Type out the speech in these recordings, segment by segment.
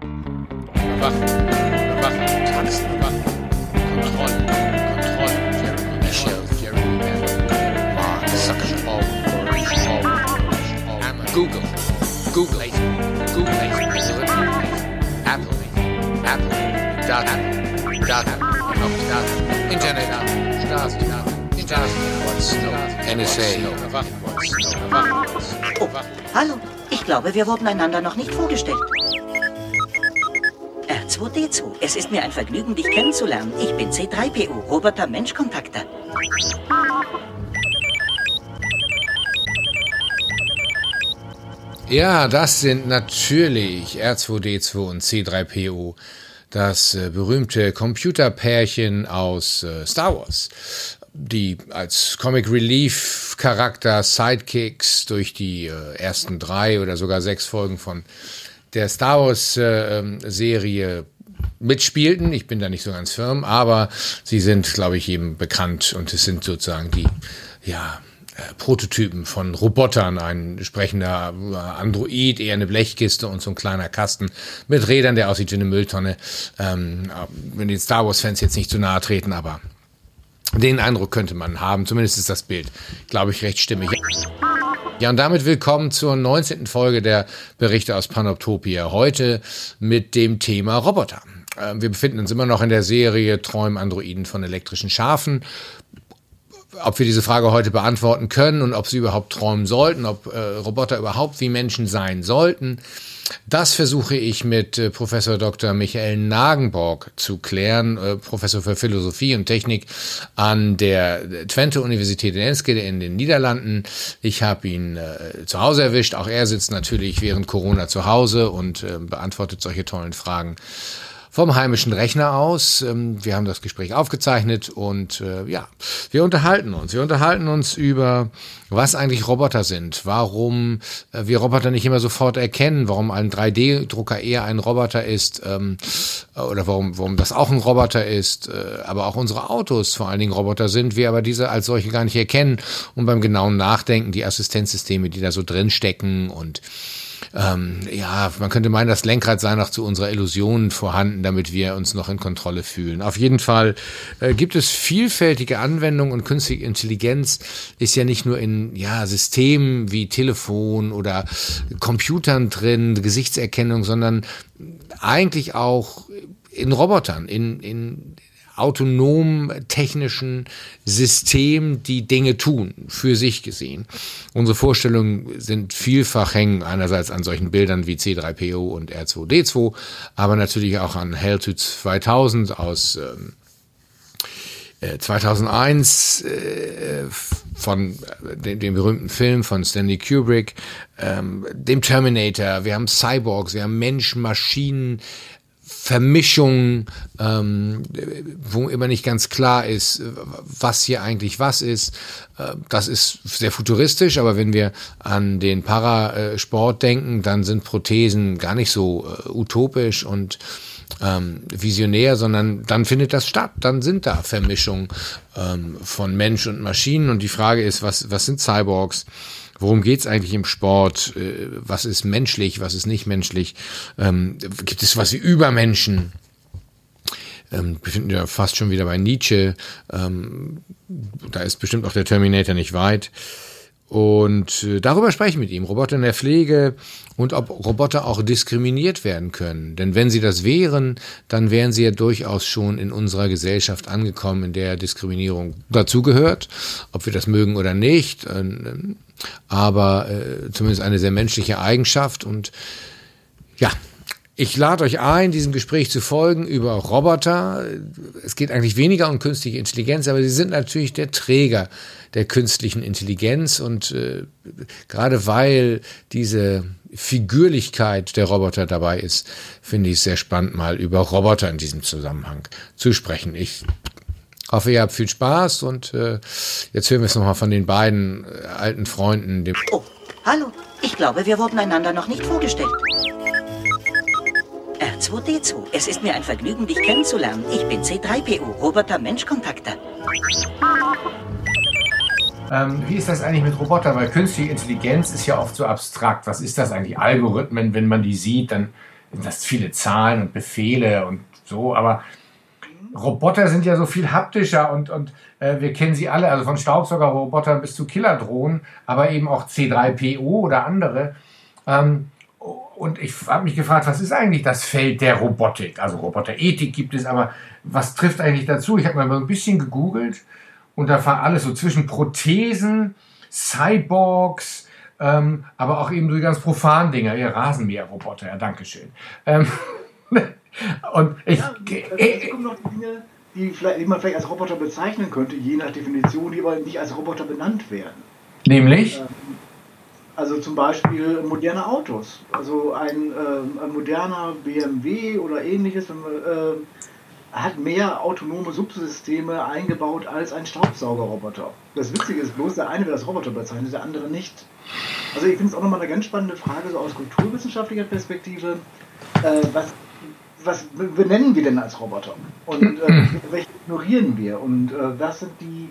Überwachen. Überwachen. Tanzen. Überwachen. Kontrolle. Kontrolle. Jeremy Michelle. Jeremy Bell. Mark Zuckerberg. Google. Google. Google. Apple. Apple. Data. Data. Data. Internet. Stasi. Stasi. NSA. Oh, hallo. Ich glaube, wir wurden einander noch nicht vorgestellt. R2D2. Es ist mir ein Vergnügen, dich kennenzulernen. Ich bin C3PO, Roboter Menschkontakter. Ja, das sind natürlich R2D2 und C3PO, das äh, berühmte Computerpärchen aus äh, Star Wars, die als Comic Relief Charakter Sidekicks durch die äh, ersten drei oder sogar sechs Folgen von der Star Wars äh, ähm, Serie mitspielten. Ich bin da nicht so ganz firm, aber sie sind, glaube ich, eben bekannt und es sind sozusagen die, ja, äh, Prototypen von Robotern, ein sprechender äh, Android, eher eine Blechkiste und so ein kleiner Kasten mit Rädern, der aussieht wie eine Mülltonne. Ähm, wenn die Star Wars-Fans jetzt nicht zu nahe treten, aber den Eindruck könnte man haben. Zumindest ist das Bild, glaube ich, recht stimmig. Ja, und damit willkommen zur 19. Folge der Berichte aus Panoptopia. Heute mit dem Thema Roboter. Ähm, wir befinden uns immer noch in der Serie Träumen Androiden von elektrischen Schafen ob wir diese Frage heute beantworten können und ob sie überhaupt träumen sollten, ob äh, Roboter überhaupt wie Menschen sein sollten. Das versuche ich mit äh, Professor Dr. Michael Nagenborg zu klären, äh, Professor für Philosophie und Technik an der Twente Universität in Enschede in den Niederlanden. Ich habe ihn äh, zu Hause erwischt. Auch er sitzt natürlich während Corona zu Hause und äh, beantwortet solche tollen Fragen vom heimischen Rechner aus. Ähm, wir haben das Gespräch aufgezeichnet und äh, ja, wir unterhalten uns. Wir unterhalten uns über, was eigentlich Roboter sind, warum äh, wir Roboter nicht immer sofort erkennen, warum ein 3D-Drucker eher ein Roboter ist ähm, oder warum, warum das auch ein Roboter ist, äh, aber auch unsere Autos vor allen Dingen Roboter sind, wir aber diese als solche gar nicht erkennen und beim genauen Nachdenken die Assistenzsysteme, die da so drin stecken und ähm, ja, man könnte meinen, das Lenkrad sei noch zu unserer Illusion vorhanden, damit wir uns noch in Kontrolle fühlen. Auf jeden Fall äh, gibt es vielfältige Anwendungen und künstliche Intelligenz ist ja nicht nur in ja, Systemen wie Telefon oder Computern drin, Gesichtserkennung, sondern eigentlich auch in Robotern, in, in autonom technischen System, die Dinge tun, für sich gesehen. Unsere Vorstellungen sind vielfach hängen einerseits an solchen Bildern wie C3PO und R2D2, aber natürlich auch an Hell to 2000 aus ähm, 2001 äh, äh, von äh, dem, dem, berühmten Film von Stanley Kubrick, ähm, dem Terminator, wir haben Cyborgs, wir haben Mensch, Maschinen, Vermischung, ähm, wo immer nicht ganz klar ist, was hier eigentlich was ist. Äh, das ist sehr futuristisch, aber wenn wir an den Parasport denken, dann sind Prothesen gar nicht so äh, utopisch und ähm, visionär, sondern dann findet das statt. Dann sind da Vermischungen ähm, von Mensch und Maschinen und die Frage ist, was, was sind Cyborgs? Worum geht's eigentlich im Sport? Äh, was ist menschlich, was ist nicht menschlich? Ähm, gibt es was wie Übermenschen? Ähm, wir finden ja fast schon wieder bei Nietzsche. Ähm, da ist bestimmt auch der Terminator nicht weit. Und äh, darüber spreche ich mit ihm. Roboter in der Pflege und ob Roboter auch diskriminiert werden können. Denn wenn sie das wären, dann wären sie ja durchaus schon in unserer Gesellschaft angekommen, in der Diskriminierung dazugehört. Ob wir das mögen oder nicht. Äh, aber äh, zumindest eine sehr menschliche Eigenschaft. Und ja, ich lade euch ein, diesem Gespräch zu folgen über Roboter. Es geht eigentlich weniger um künstliche Intelligenz, aber sie sind natürlich der Träger der künstlichen Intelligenz. Und äh, gerade weil diese Figürlichkeit der Roboter dabei ist, finde ich es sehr spannend, mal über Roboter in diesem Zusammenhang zu sprechen. Ich hoffe, ihr habt viel Spaß und äh, jetzt hören wir es nochmal von den beiden äh, alten Freunden. Oh, hallo. Ich glaube, wir wurden einander noch nicht vorgestellt. R2D2. Es ist mir ein Vergnügen, dich kennenzulernen. Ich bin C3PO, Roboter Menschkontakter. Ähm, wie ist das eigentlich mit Robotern? Weil künstliche Intelligenz ist ja oft so abstrakt. Was ist das eigentlich? Algorithmen, wenn man die sieht, dann sind das viele Zahlen und Befehle und so, aber Roboter sind ja so viel haptischer und, und äh, wir kennen sie alle, also von Staubsaugerrobotern bis zu Killerdrohnen, aber eben auch C3PO oder andere. Ähm, und ich habe mich gefragt, was ist eigentlich das Feld der Robotik? Also Roboterethik gibt es, aber was trifft eigentlich dazu? Ich habe mal ein bisschen gegoogelt und da war alles so zwischen Prothesen, Cyborgs, ähm, aber auch eben so die ganz profanen Dinger, ihr Rasenmäherroboter, ja, Dankeschön. Ähm, und ich. Ja, es kommen noch Dinge, die, die man vielleicht als Roboter bezeichnen könnte, je nach Definition, die aber nicht als Roboter benannt werden. Nämlich? Ähm, also zum Beispiel moderne Autos. Also ein, äh, ein moderner BMW oder ähnliches äh, hat mehr autonome Subsysteme eingebaut als ein Staubsaugerroboter. Das Witzige ist bloß, der eine wird als Roboter bezeichnet, der andere nicht. Also ich finde es auch nochmal eine ganz spannende Frage, so aus kulturwissenschaftlicher Perspektive. Äh, was, was benennen wir denn als Roboter? Und äh, welche ignorieren wir? Und äh, was sind die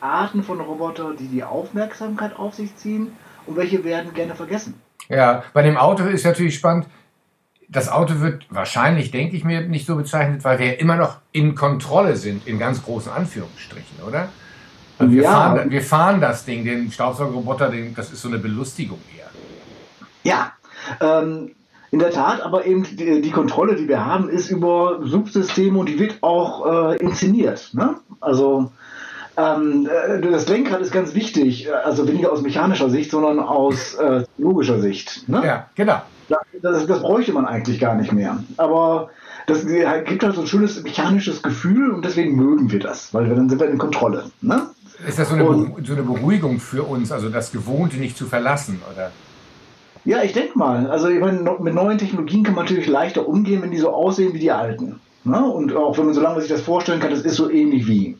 Arten von Robotern, die die Aufmerksamkeit auf sich ziehen? Und welche werden gerne vergessen. Ja, bei dem Auto ist natürlich spannend. Das Auto wird wahrscheinlich, denke ich mir, nicht so bezeichnet, weil wir ja immer noch in Kontrolle sind, in ganz großen Anführungsstrichen, oder? Also wir, ja. fahren, wir fahren das Ding, den Staubsaugerroboter, den, das ist so eine Belustigung eher. Ja, ähm, in der Tat, aber eben die, die, Kontrolle, die wir haben, ist über Subsysteme und die wird auch äh, inszeniert. Ne? Also ähm, äh, das Lenkrad ist ganz wichtig, also weniger aus mechanischer Sicht, sondern aus äh, logischer Sicht. Ne? Ja, genau. Das, das, bräuchte man eigentlich gar nicht mehr. Aber das gibt halt so ein schönes mechanisches Gefühl und deswegen mögen wir das, weil wir dann sind wir in Kontrolle. Ne? Ist das so eine, und, so eine Beruhigung für uns, also das Gewohnte nicht zu verlassen, oder? Ja, ich denke mal. Also ich meine, mit neuen Technologien kann man natürlich leichter umgehen, wenn die so aussehen wie die alten. Ne? Und auch wenn man, solange man sich das vorstellen kann, das ist so ähnlich wie.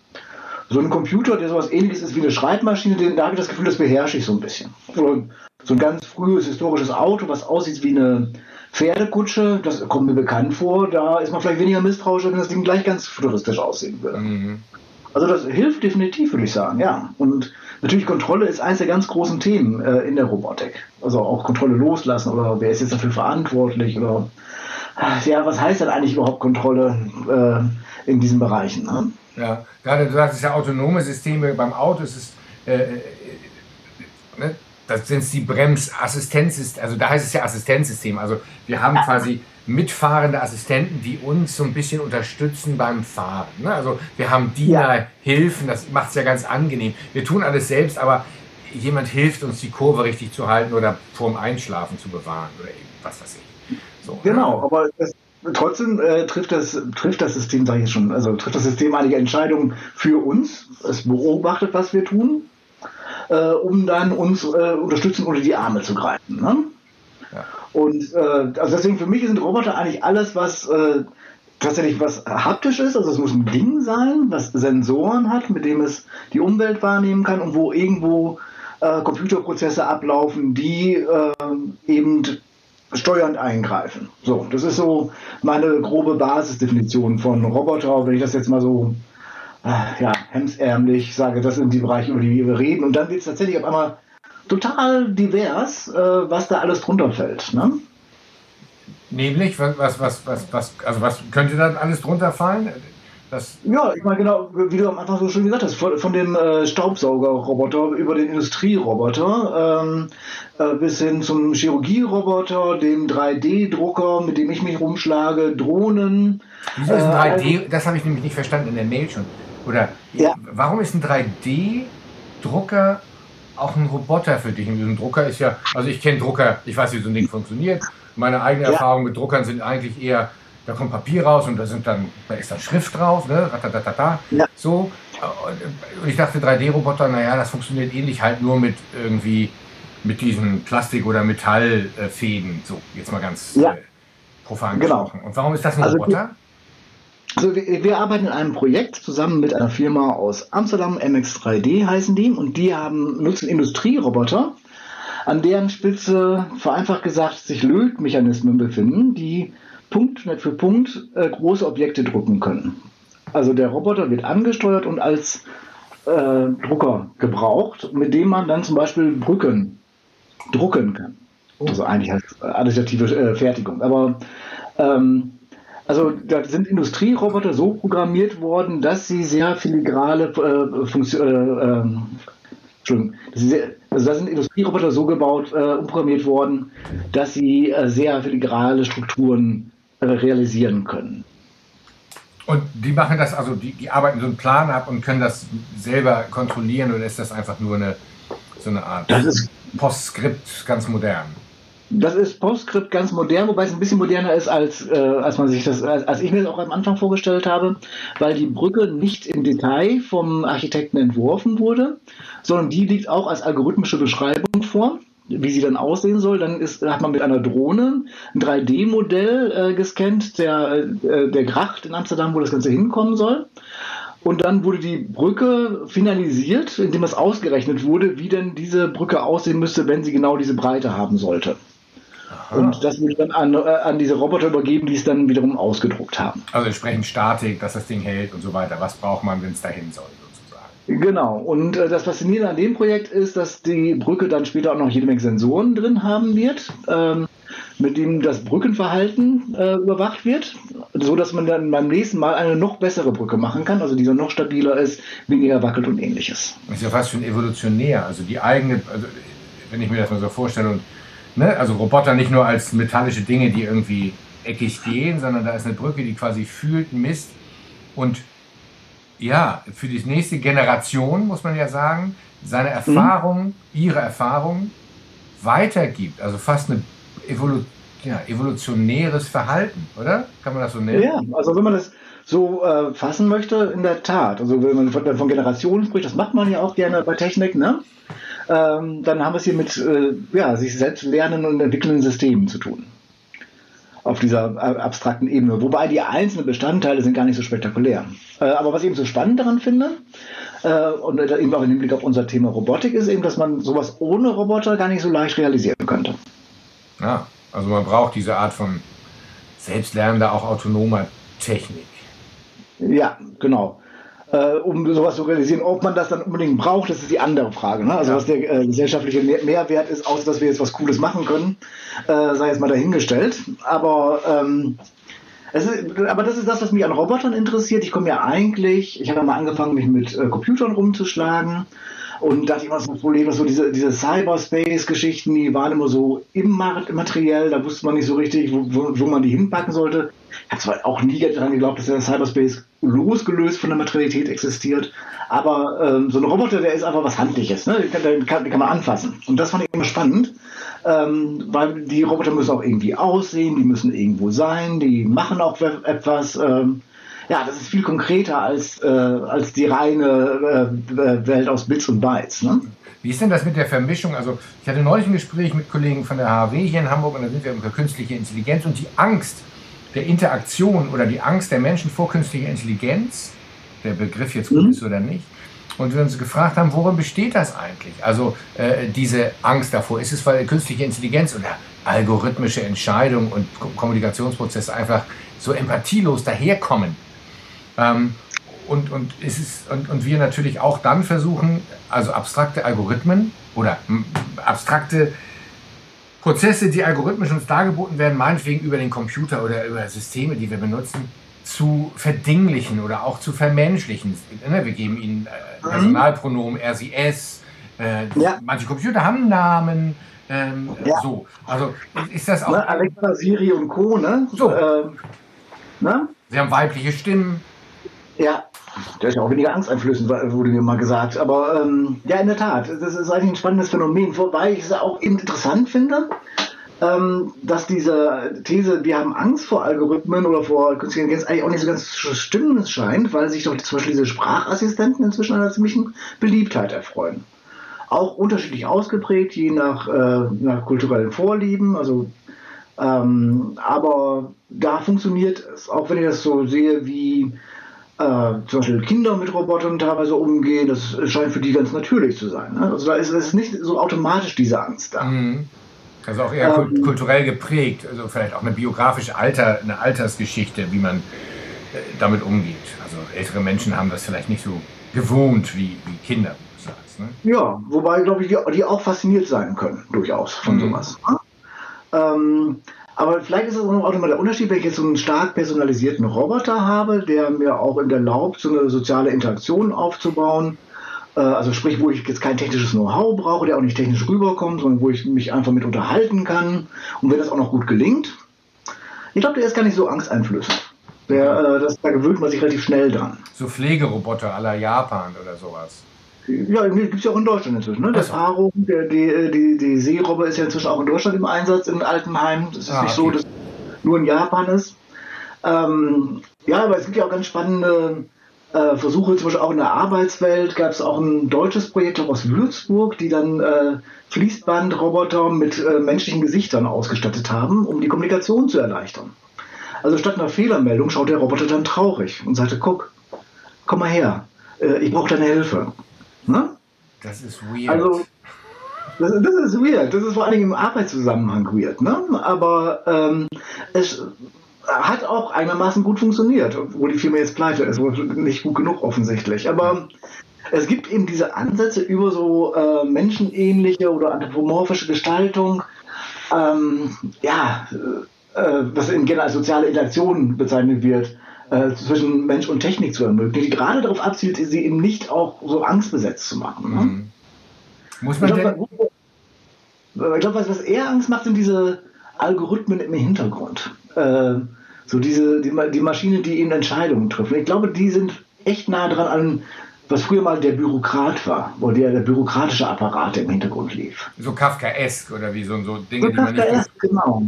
So ein Computer, der sowas ähnliches ist wie eine Schreibmaschine, da habe ich das Gefühl, das beherrsche ich so ein bisschen. Oder so ein ganz frühes historisches Auto, was aussieht wie eine Pferdekutsche, das kommt mir bekannt vor, da ist man vielleicht weniger misstrauisch, wenn das Ding gleich ganz futuristisch aussehen würde. Mhm. Also das hilft definitiv, würde ich sagen, ja. Und natürlich Kontrolle ist eines der ganz großen Themen äh, in der Robotik. Also auch Kontrolle loslassen oder wer ist jetzt dafür verantwortlich oder ja, was heißt denn eigentlich überhaupt Kontrolle äh, in diesen Bereichen? Ne? Ja, gerade du sagst, es ja autonome Systeme beim Auto, ist es, äh, äh, ne? das sind die Bremsassistenzsysteme, also da heißt es ja Assistenzsystem. Also wir haben quasi mitfahrende Assistenten, die uns so ein bisschen unterstützen beim Fahren. Ne? Also wir haben Dienerhilfen, das macht es ja ganz angenehm. Wir tun alles selbst, aber jemand hilft uns, die Kurve richtig zu halten oder vorm Einschlafen zu bewahren oder was weiß ich. So, ne? genau, aber das, Trotzdem äh, trifft, das, trifft das System, sage ich jetzt schon, also trifft das System einige Entscheidungen für uns. Es beobachtet, was wir tun, äh, um dann uns äh, unterstützen unter die Arme zu greifen. Ne? Ja. Und äh, also deswegen für mich sind Roboter eigentlich alles, was äh, tatsächlich was haptisch ist. Also es muss ein Ding sein, was Sensoren hat, mit dem es die Umwelt wahrnehmen kann und wo irgendwo äh, Computerprozesse ablaufen, die eben steuernd eingreifen. So, das ist so meine grobe Basisdefinition von Roboter, wenn ich das jetzt mal so äh, ja, hemsärmlich sage, das sind die Bereiche, über die wir reden. Und dann wird es tatsächlich auf einmal total divers, äh, was da alles drunter fällt. Ne? Nämlich, was, was, was, was, also was könnte da alles drunter fallen? Das ja, ich meine genau, wie du am Anfang so schön gesagt hast, von, von dem äh, Staubsaugerroboter über den Industrieroboter ähm, äh, bis hin zum Chirurgieroboter, dem 3D-Drucker, mit dem ich mich rumschlage, Drohnen. Wieso ist ein 3D? Äh, das habe ich nämlich nicht verstanden in der Mail schon. Oder ja. warum ist ein 3D-Drucker auch ein Roboter für dich? Ein Drucker ist ja, also ich kenne Drucker, ich weiß, wie so ein Ding funktioniert. Meine eigene ja. Erfahrung mit Druckern sind eigentlich eher da kommt Papier raus und da sind dann, da ist dann Schrift drauf, ne? Ratatatata, ja. So. Und ich dachte, 3D-Roboter, naja, das funktioniert ähnlich halt nur mit irgendwie mit diesen Plastik- oder Metallfäden. So, jetzt mal ganz ja. äh, profan genau. gesprochen. Und warum ist das ein also, Roboter? Also wir, wir, arbeiten in einem Projekt zusammen mit einer Firma aus Amsterdam, MX3D heißen die, und die haben, nutzen Industrieroboter, an deren Spitze vereinfacht gesagt sich Lötmechanismen befinden, die Punkt für Punkt äh, große Objekte drucken können. Also der Roboter wird angesteuert und als äh, Drucker gebraucht, mit dem man dann zum Beispiel Brücken drucken kann. Also eigentlich heißt additive äh, Fertigung. Aber Ähm, also da sind Industrieroboter so programmiert worden, dass sie sehr filigrale äh, Funktionen, äh, äh, Entschuldigung, sehr, also da sind Industrieroboter so gebaut, äh, umprogrammiert worden, dass sie äh, sehr filigrale Strukturen äh, realisieren können. Und die machen das, also die, die arbeiten so einen Plan ab und können das selber kontrollieren oder ist das einfach nur eine so eine Art Postskript ganz modern? Das ist PostScript ganz modern, wobei es ein bisschen moderner ist, als, äh, als man sich das, als, als ich mir das auch am Anfang vorgestellt habe, weil die Brücke nicht im Detail vom Architekten entworfen wurde, sondern die liegt auch als algorithmische Beschreibung vor, wie sie dann aussehen soll. Dann ist, hat man mit einer Drohne ein 3D-Modell äh, gescannt, der, äh, der Gracht in Amsterdam, wo das Ganze hinkommen soll. Und dann wurde die Brücke finalisiert, indem es ausgerechnet wurde, wie denn diese Brücke aussehen müsste, wenn sie genau diese Breite haben sollte. Und das wurde dann an, äh, an diese Roboter übergeben, die es dann wiederum ausgedruckt haben. Also entsprechend Statik, dass das Ding hält und so weiter. Was braucht man, wenn es dahin soll? Genau. Und äh, das Faszinierende an dem Projekt ist, dass die Brücke dann später auch noch jede Menge Sensoren drin haben wird. Ähm, mit dem das Brückenverhalten äh, überwacht wird, so dass man dann beim nächsten Mal eine noch bessere Brücke machen kann, also die dann noch stabiler ist, weniger wackelt und ähnliches. Das ist ja fast schon evolutionär, also die eigene, also wenn ich mir das mal so vorstelle und ne, also Roboter nicht nur als metallische Dinge, die irgendwie eckig gehen, sondern da ist eine Brücke, die quasi fühlt, misst und ja, für die nächste Generation, muss man ja sagen, seine Erfahrung, mhm. ihre Erfahrung weitergibt. Also fast eine Evolu ja, evolutionäres Verhalten, oder? Kann man das so nennen? Ja, also wenn man das so äh, fassen möchte, in der Tat. Also wenn man von, von Generationen spricht, das macht man ja auch gerne bei Technik, ne? ähm, dann haben wir es hier mit äh, ja, sich selbst lernenden und entwickelnden Systemen zu tun. Auf dieser äh, abstrakten Ebene. Wobei die einzelnen Bestandteile sind gar nicht so spektakulär. Äh, aber was ich eben so spannend daran finde, äh, und eben auch im Hinblick auf unser Thema Robotik, ist eben, dass man sowas ohne Roboter gar nicht so leicht realisieren könnte. Ja, also man braucht diese Art von selbstlernender, auch autonomer Technik. Ja, genau äh, um sowas zu realisieren. Ob man das dann unbedingt braucht, das ist die andere Frage. Ne? Also ja. was der äh, gesellschaftliche Mehrwert ist, außer dass wir jetzt was Cooles machen können, äh, sei jetzt mal dahingestellt. Aber ähm, ist, aber das ist das, was mich an Robotern interessiert. Ich komme ja eigentlich, ich habe ja mal angefangen, mich mit äh, Computern rumzuschlagen und dachte immer so das Problem, so diese, diese Cyberspace-Geschichten, die waren immer so immateriell, da wusste man nicht so richtig, wo, wo, wo man die hinpacken sollte. Ich habe zwar auch nie daran geglaubt, dass der Cyberspace losgelöst von der Materialität existiert, aber ähm, so ein Roboter, der ist einfach was Handliches, ne? den, kann, den, kann, den kann man anfassen. Und das fand ich immer spannend, ähm, weil die Roboter müssen auch irgendwie aussehen, die müssen irgendwo sein, die machen auch etwas. Ähm, ja, das ist viel konkreter als, äh, als die reine äh, Welt aus Bits und Bytes. Ne? Wie ist denn das mit der Vermischung? Also ich hatte neulich ein Gespräch mit Kollegen von der HW hier in Hamburg und da sind wir über künstliche Intelligenz und die Angst der Interaktion oder die Angst der Menschen vor künstlicher Intelligenz, der Begriff jetzt gut mhm. ist oder nicht, und wir uns gefragt haben, worin besteht das eigentlich? Also äh, diese Angst davor, ist es, weil künstliche Intelligenz oder algorithmische Entscheidungen und Kommunikationsprozesse einfach so empathielos daherkommen? Ähm, und, und, es ist, und, und wir natürlich auch dann versuchen, also abstrakte Algorithmen oder abstrakte Prozesse, die algorithmisch uns dargeboten werden, meinetwegen über den Computer oder über Systeme, die wir benutzen, zu verdinglichen oder auch zu vermenschlichen. Ne, wir geben ihnen äh, mhm. Personalpronomen, er, sie, es. Äh, ja. Manche Computer haben Namen. Ähm, ja. So, also ist das auch. Ne, Alexa, Siri und Co. Ne? So. Ähm, ne? Sie haben weibliche Stimmen. Ja, der ist ja auch weniger angsteinflößend, wurde mir mal gesagt. Aber ähm, ja, in der Tat, das ist eigentlich ein spannendes Phänomen, wobei ich es auch interessant finde, ähm, dass diese These, wir haben Angst vor Algorithmen oder vor künstlicher Intelligenz, eigentlich auch nicht so ganz stimmen scheint, weil sich doch zum Beispiel diese Sprachassistenten inzwischen einer ziemlichen Beliebtheit erfreuen. Auch unterschiedlich ausgeprägt, je nach, äh, nach kulturellen Vorlieben. Also ähm, aber da funktioniert es, auch wenn ich das so sehe, wie äh, zum Beispiel Kinder mit Robotern teilweise umgehen, das scheint für die ganz natürlich zu sein. Ne? Also da ist, ist nicht so automatisch diese Angst da. Mhm. Also auch eher ähm, kulturell geprägt, also vielleicht auch eine biografische Alter, eine Altersgeschichte, wie man äh, damit umgeht. Also ältere Menschen haben das vielleicht nicht so gewohnt wie, wie Kinder. Sagst, ne? Ja, wobei, glaube ich, die, die, auch fasziniert sein können, durchaus von mhm. sowas. Ne? Ähm, Aber vielleicht ist es auch nochmal der Unterschied, wenn ich jetzt so einen stark personalisierten Roboter habe, der mir auch erlaubt, so eine soziale Interaktion aufzubauen. Äh, also sprich, wo ich jetzt kein technisches Know-how brauche, der auch nicht technisch rüberkommt, sondern wo ich mich einfach mit unterhalten kann. Und wenn das auch noch gut gelingt, ich glaube, der ist gar nicht so angsteinflößend. Der, äh, das, da gewöhnt man sich relativ schnell dran. So Pflegeroboter aller Japan oder sowas. Ja, gibt es ja auch in Deutschland inzwischen. Ne? Der Faro, der, die, die, die Seerobbe ist ja inzwischen auch in Deutschland im Einsatz, in Altenheim. Das ist ah, nicht okay. so, dass nur in Japan ist. Ähm, ja, aber es gibt ja auch ganz spannende äh, Versuche, zum Beispiel auch in der Arbeitswelt gab es auch ein deutsches Projekt aus Würzburg, die dann äh, Fließbandroboter mit äh, menschlichen Gesichtern ausgestattet haben, um die Kommunikation zu erleichtern. Also statt einer Fehlermeldung schaut der Roboter dann traurig und sagte, guck, komm mal her, äh, ich brauche deine Hilfe. Ne? Das ist weird. Also, das, das, ist weird. Das ist vor allen Dingen im Arbeitszusammenhang weird. Ne? Aber ähm, es hat auch einigermaßen gut funktioniert, obwohl die Firma jetzt pleite ist. Nicht gut genug offensichtlich. Aber es gibt eben diese Ansätze über so äh, menschenähnliche oder anthropomorphische Gestaltung. Ähm, ja, äh, was in generell als soziale Interaktion bezeichnet wird äh, zwischen Mensch und Technik zu ermöglichen, die gerade darauf abzielt, sie eben nicht auch so angstbesetzt zu machen. Ne? Mhm. Muss man ich glaube, was, glaub, was, was eher Angst macht, sind diese Algorithmen im Hintergrund. Äh, so diese, die, die Maschinen, die eben Entscheidungen treffen. Ich glaube, die sind echt nah dran an, was früher mal der Bürokrat war, wo der, der bürokratische Apparat im Hintergrund lief. So Kafkaesk oder wie so, so Dinge, so die man nicht. Genau.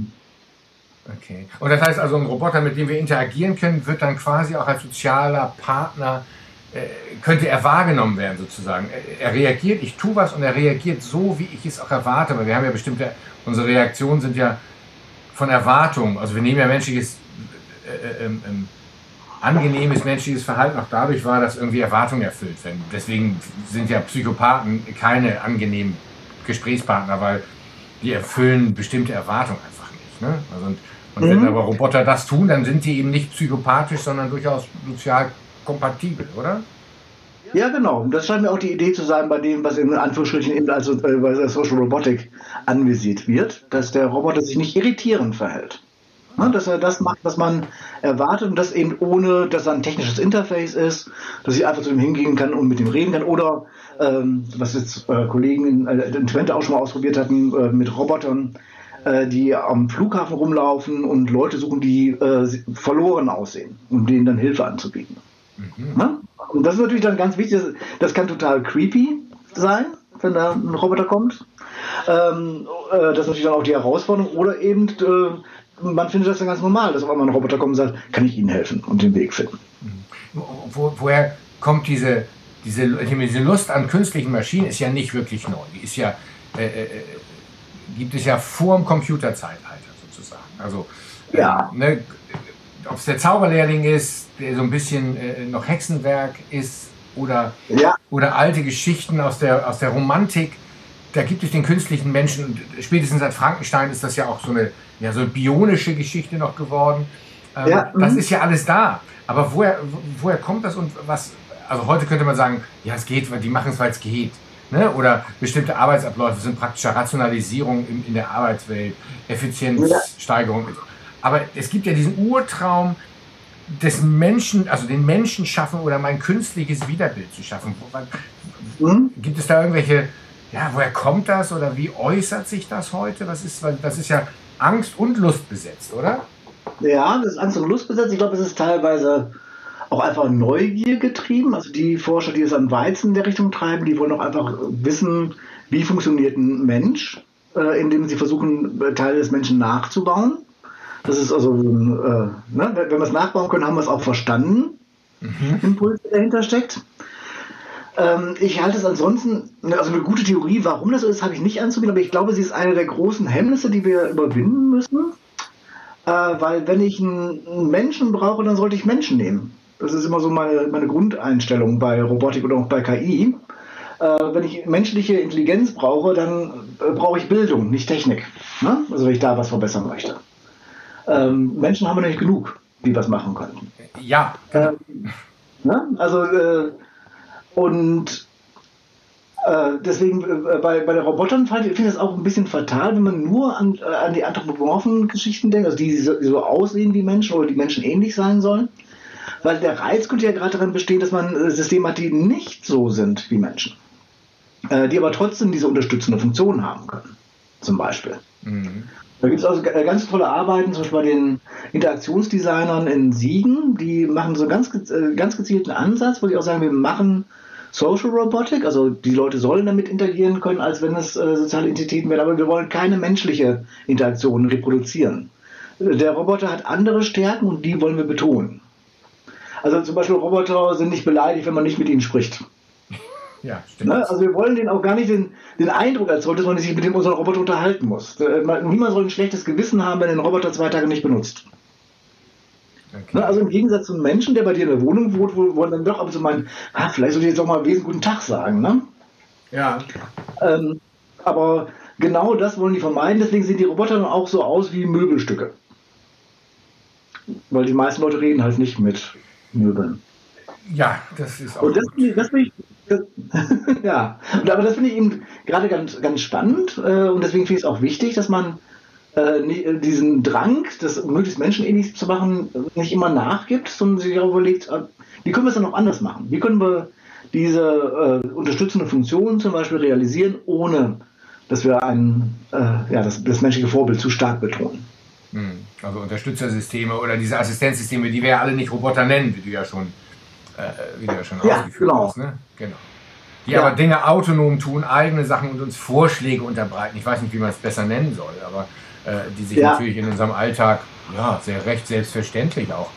Okay. Und das heißt also, ein Roboter, mit dem wir interagieren können, wird dann quasi auch als sozialer Partner, äh, könnte er wahrgenommen werden sozusagen. Er, er, reagiert, ich tue was und er reagiert so, wie ich es auch erwarte, weil wir haben ja bestimmte, unsere Reaktionen sind ja von Erwartung, also wir nehmen ja menschliches, äh, äh, ähm, ähm, angenehmes menschliches Verhalten auch dadurch wahr, dass irgendwie Erwartungen erfüllt werden. Deswegen sind ja Psychopathen keine angenehmen Gesprächspartner, weil die erfüllen bestimmte Erwartungen einfach nicht. Ne? Also, wenn mhm. aber Roboter das tun, dann sind die eben nicht psychopathisch, sondern durchaus sozial kompatibel, oder? Ja, genau. Das scheint mir auch die Idee zu sein bei dem, was in Anführungsstrichen eben also äh, bei der Social Robotic anvisiert wird, dass der Roboter sich nicht irritierend verhält. Ne, dass er das macht, was man erwartet und das eben ohne, dass er ein technisches Interface ist, dass ich einfach zu ihm hingehen kann und mit ihm reden kann oder ähm, was jetzt äh, Kollegen in, äh, in Twente auch schon mal ausprobiert hatten, äh, mit Robotern, äh, die am Flughafen rumlaufen und Leute suchen, die äh, verloren aussehen, um denen dann Hilfe anzubieten. Mhm. Ne? Und das ist natürlich dann ganz wichtig, das, das kann total creepy sein, wenn da ein Roboter kommt. Ähm, äh, das ist natürlich dann auch die Herausforderung. Oder eben, äh, man findet das dann ganz normal, dass auf einmal ein Roboter kommt und sagt, kann ich Ihnen helfen und den Weg finden. Mhm. Wo, woher kommt diese, diese, diese Lust an künstlichen Maschinen? Ist ja nicht wirklich neu. Die ist ja äh, äh gibt es ja vor dem Computerzeitalter sozusagen. Also, ja. Äh, ne, ob es der Zauberlehrling ist, der so ein bisschen äh, noch Hexenwerk ist oder, ja. oder alte Geschichten aus der, aus der Romantik, da gibt es den künstlichen Menschen, spätestens seit Frankenstein ist das ja auch so eine, ja, so eine bionische Geschichte noch geworden. Ähm, ja. Das mhm. ist ja alles da. Aber woher, woher kommt das und was, also heute könnte man sagen, ja, es geht, die machen es, weil es geht. Ne? Oder bestimmte Arbeitsabläufe sind praktischer Rationalisierung in, in der Arbeitswelt, Effizienzsteigerung. Aber es gibt ja diesen Urtraum des Menschen, also den Menschen schaffen oder mein künstliches Widerbild zu schaffen. Mhm. Gibt es da irgendwelche, ja, woher kommt das oder wie äußert sich das heute? Was ist, das ist ja Angst und Lust besetzt, oder? Ja, das ist Angst und Lust besetzt. Ich glaube, es ist teilweise auch einfach Neugier getrieben. Also die Forscher, die es am Weizen in der Richtung treiben, die wollen auch einfach wissen, wie funktioniert ein Mensch, äh, indem sie versuchen, Teile des Menschen nachzubauen. Das ist also, äh, ne, wenn wir es nachbauen können, haben wir es auch verstanden. Mhm. Impuls, der dahinter steckt. Ähm, ich halte es ansonsten, also eine gute Theorie, warum das so ist, habe ich nicht anzubieten, aber ich glaube, sie ist eine der großen Hemmnisse, die wir überwinden müssen. Äh, weil wenn ich einen Menschen brauche, dann sollte ich Menschen nehmen. Das ist immer so meine, meine Grundeinstellung bei Robotik oder auch bei KI. Äh, wenn ich menschliche Intelligenz brauche, dann äh, brauche ich Bildung, nicht Technik. Ne? Also wenn ich da was verbessern möchte. Ähm, Menschen haben wir nicht genug, die das machen könnten. Ja. Ähm, ne? Also äh, und Äh, deswegen, äh, bei, bei den Robotern finde ich das auch ein bisschen fatal, wenn man nur an, äh, an die anthropomorphen Geschichten denkt, also die, die so aussehen wie Menschen oder die Menschen ähnlich sein sollen. Weil der Reiz könnte ja gerade darin bestehen, dass man äh, Systeme hat, die nicht so sind wie Menschen. Äh, die aber trotzdem diese unterstützende Funktion haben können. Zum Beispiel. Mhm. Da gibt es also äh, ganz tolle Arbeiten, zum Beispiel bei den Interaktionsdesignern in Siegen, die machen so ganz, ganz gezielten Ansatz, wo sie auch sagen, wir machen Social Robotic, also die Leute sollen damit interagieren können, als wenn es äh, soziale Entitäten wären, aber wir wollen keine menschliche Interaktion reproduzieren. Der Roboter hat andere Stärken und die wollen wir betonen. Also zum Beispiel Roboter sind nicht beleidigt, wenn man nicht mit ihnen spricht. Ja, stimmt. Ne? Also wir wollen denen auch gar nicht den, den Eindruck erzeugen, dass man sich mit dem unseren Roboter unterhalten muss. Äh, niemand soll ein schlechtes Gewissen haben, wenn er den Roboter zwei Tage nicht benutzt. Okay. Ne? Also im Gegensatz zu einem Menschen, der bei dir in der Wohnung wohnt, wo, wo dann doch ab und zu meinen, ah, vielleicht sollte ich jetzt auch mal einen wesentlichen guten Tag sagen. Ne? Ja. Ähm, aber genau das wollen die vermeiden, deswegen sehen die Roboter dann auch so aus wie Möbelstücke. Weil die meisten Leute reden halt nicht mit Möbeln. Ja, das ist auch. Und das, das finde ich, das, ja, und, aber das finde ich eben gerade ganz, ganz spannend äh, und deswegen finde ich es auch wichtig, dass man äh, diesen Drang, das möglichst menschenähnlich zu machen, nicht immer nachgibt, sondern sich auch überlegt, äh, wie können wir es dann noch anders machen? Wie können wir diese äh, unterstützende Funktion zum Beispiel realisieren, ohne dass wir ein, äh, ja, das, das menschliche Vorbild zu stark betonen? Hm. Also Unterstützersysteme oder diese Assistenzsysteme, die wir ja alle nicht Roboter nennen, wie du ja schon, äh, wie du ja schon ja, ausgeführt genau. hast. Ne? Genau. Die ja. aber Dinge autonom tun, eigene Sachen und uns Vorschläge unterbreiten. Ich weiß nicht, wie man es besser nennen soll, aber äh, die sich ja. natürlich in unserem Alltag ja, sehr recht selbstverständlich auch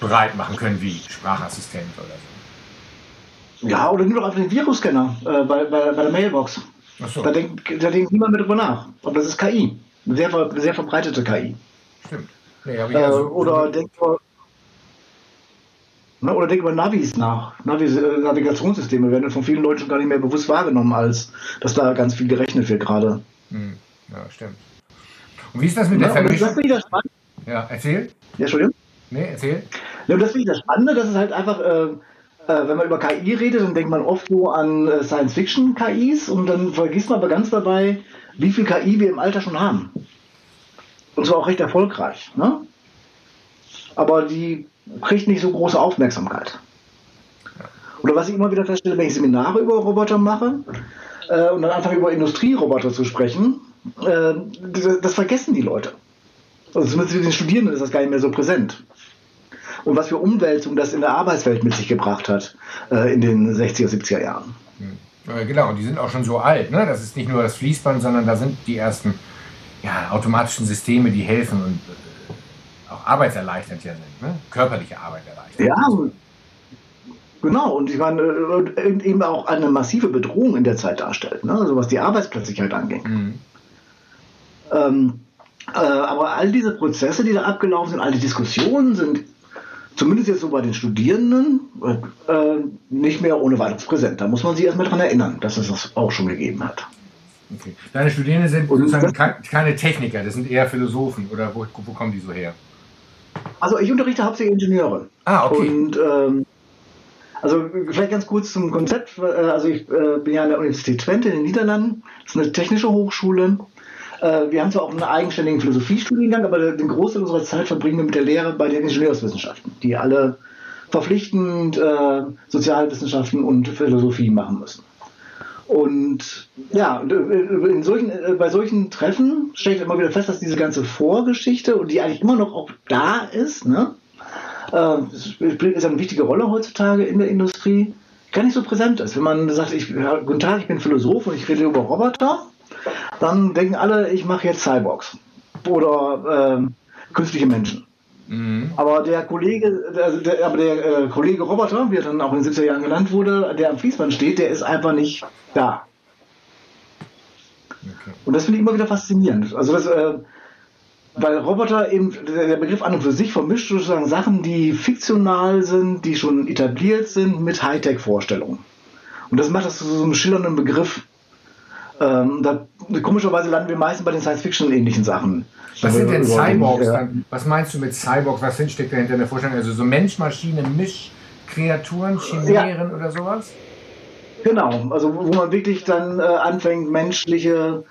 bereit machen können, wie Sprachassistent oder so. Ja, oder nimm doch einfach den Virusscanner äh, bei, bei, bei der Mailbox. So. Da, denkt, da denkt niemand mehr drüber nach. Aber das ist KI. Sehr, sehr verbreitete KI. Stimmt. Nee, äh, also, oder denkt ne, oder denk über Navis nach. Navis, äh, Navigationssysteme werden von vielen Leuten schon gar nicht mehr bewusst wahrgenommen, als dass da ganz viel gerechnet wird gerade. Hm. Ja, stimmt. Und wie ist das mit ja, der Vermischung? Ja, erzähl. Ja, Entschuldigung? Nee, erzähl. Ja, das finde ich das Spannende, dass es halt einfach, äh, wenn man über KI redet, dann denkt man oft so an äh, Science-Fiction-KIs und dann vergisst man aber ganz dabei, wie viel KI wir im Alter schon haben. Und zwar auch recht erfolgreich. Ne? Aber die kriegt nicht so große Aufmerksamkeit. Oder was ich immer wieder feststelle, wenn ich Seminare über Roboter mache äh, und dann anfange über Industrieroboter zu sprechen, äh, das, das, vergessen die Leute. Also zumindest für den Studierenden ist das gar nicht mehr so präsent. Und was für Umwälzung das in der Arbeitswelt mit sich gebracht hat äh, in den 60er, 70er Jahren. Hm. Genau, und die sind auch schon so alt. Ne? Das ist nicht nur das Fließband, sondern da sind die ersten ja, automatischen Systeme, die helfen und äh, auch arbeitserleichternd ja sind. Ne? Körperliche Arbeit erleichtern. Ja, genau. Und ich meine, äh, eben auch eine massive Bedrohung in der Zeit darstellt, ne? also was die Arbeitsplatzsicherheit angeht. Mhm. Ähm, äh, aber all diese Prozesse, die da abgelaufen sind, all die Diskussionen sind zumindest jetzt so bei den Studierenden, äh, nicht mehr ohne weiteres präsent. Da muss man sich erstmal daran erinnern, dass es das auch schon gegeben hat. Okay. Deine Studierenden sind sozusagen keine Techniker, das sind eher Philosophen oder wo, wo kommen die so her? Also ich unterrichte hauptsächlich Ingenieure. Ah, okay. Und ähm, also vielleicht ganz kurz zum Konzept. Äh, also ich äh, bin ja an der Universität Twente in den Niederlanden. Das ist eine technische Hochschule. Äh, wir haben zwar auch einen eigenständigen Philosophiestudiengang, aber den Großteil unserer Zeit verbringen wir mit der Lehre bei den Ingenieurswissenschaften, die alle verpflichtend äh, Sozialwissenschaften und Philosophie machen müssen. Und ja, äh, in solchen, äh, bei solchen Treffen stelle ich immer wieder fest, dass diese ganze Vorgeschichte und die eigentlich immer noch auch da ist, ne, äh, ist eine wichtige Rolle heutzutage in der Industrie, gar nicht so präsent ist. Wenn man sagt, ich, ja, guten Tag, ich bin Philosoph und ich rede über Roboter, dann denken alle, ich mache jetzt Cyborgs oder ähm, künstliche Menschen. Mhm. Aber der Kollege, der, der, aber der äh, Kollege Roboter, wie er dann auch in den 70er Jahren genannt wurde, der am Fließband steht, der ist einfach nicht da. Okay. Und das finde ich immer wieder faszinierend. Also das, äh, weil Roboter eben, der Begriff an und für sich vermischt sozusagen Sachen, die fiktional sind, die schon etabliert sind, mit Hightech-Vorstellungen. Und das macht das zu so einem schillernden Begriff. Ähm, da, komischerweise landen wir meistens bei den Science-Fiction-ähnlichen Sachen. Was sind denn Cyborgs? Ja. Was meinst du mit Cyborgs? Was steckt dahinter in der Vorstellung? Also so Mensch, Maschine, Mischkreaturen, Chimären ja. oder sowas? Genau, also wo man wirklich dann äh, anfängt, menschliche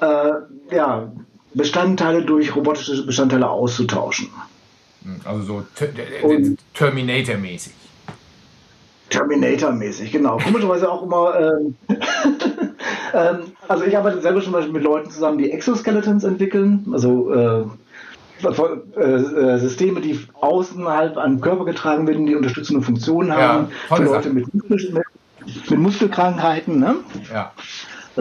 äh, ja, Bestandteile durch robotische Bestandteile auszutauschen. Hm, also so Terminator-mäßig. Terminator-mäßig, genau. Komischerweise auch immer. Ähm, ähm, also ich arbeite selber schon mit Leuten zusammen, die Exoskeletons entwickeln, also äh, äh, äh, Systeme, die außerhalb am Körper getragen werden, die unterstützende Funktionen haben ja, für Leute mit, Muskel, mit, Muskelkrankheiten. Ne? Ja.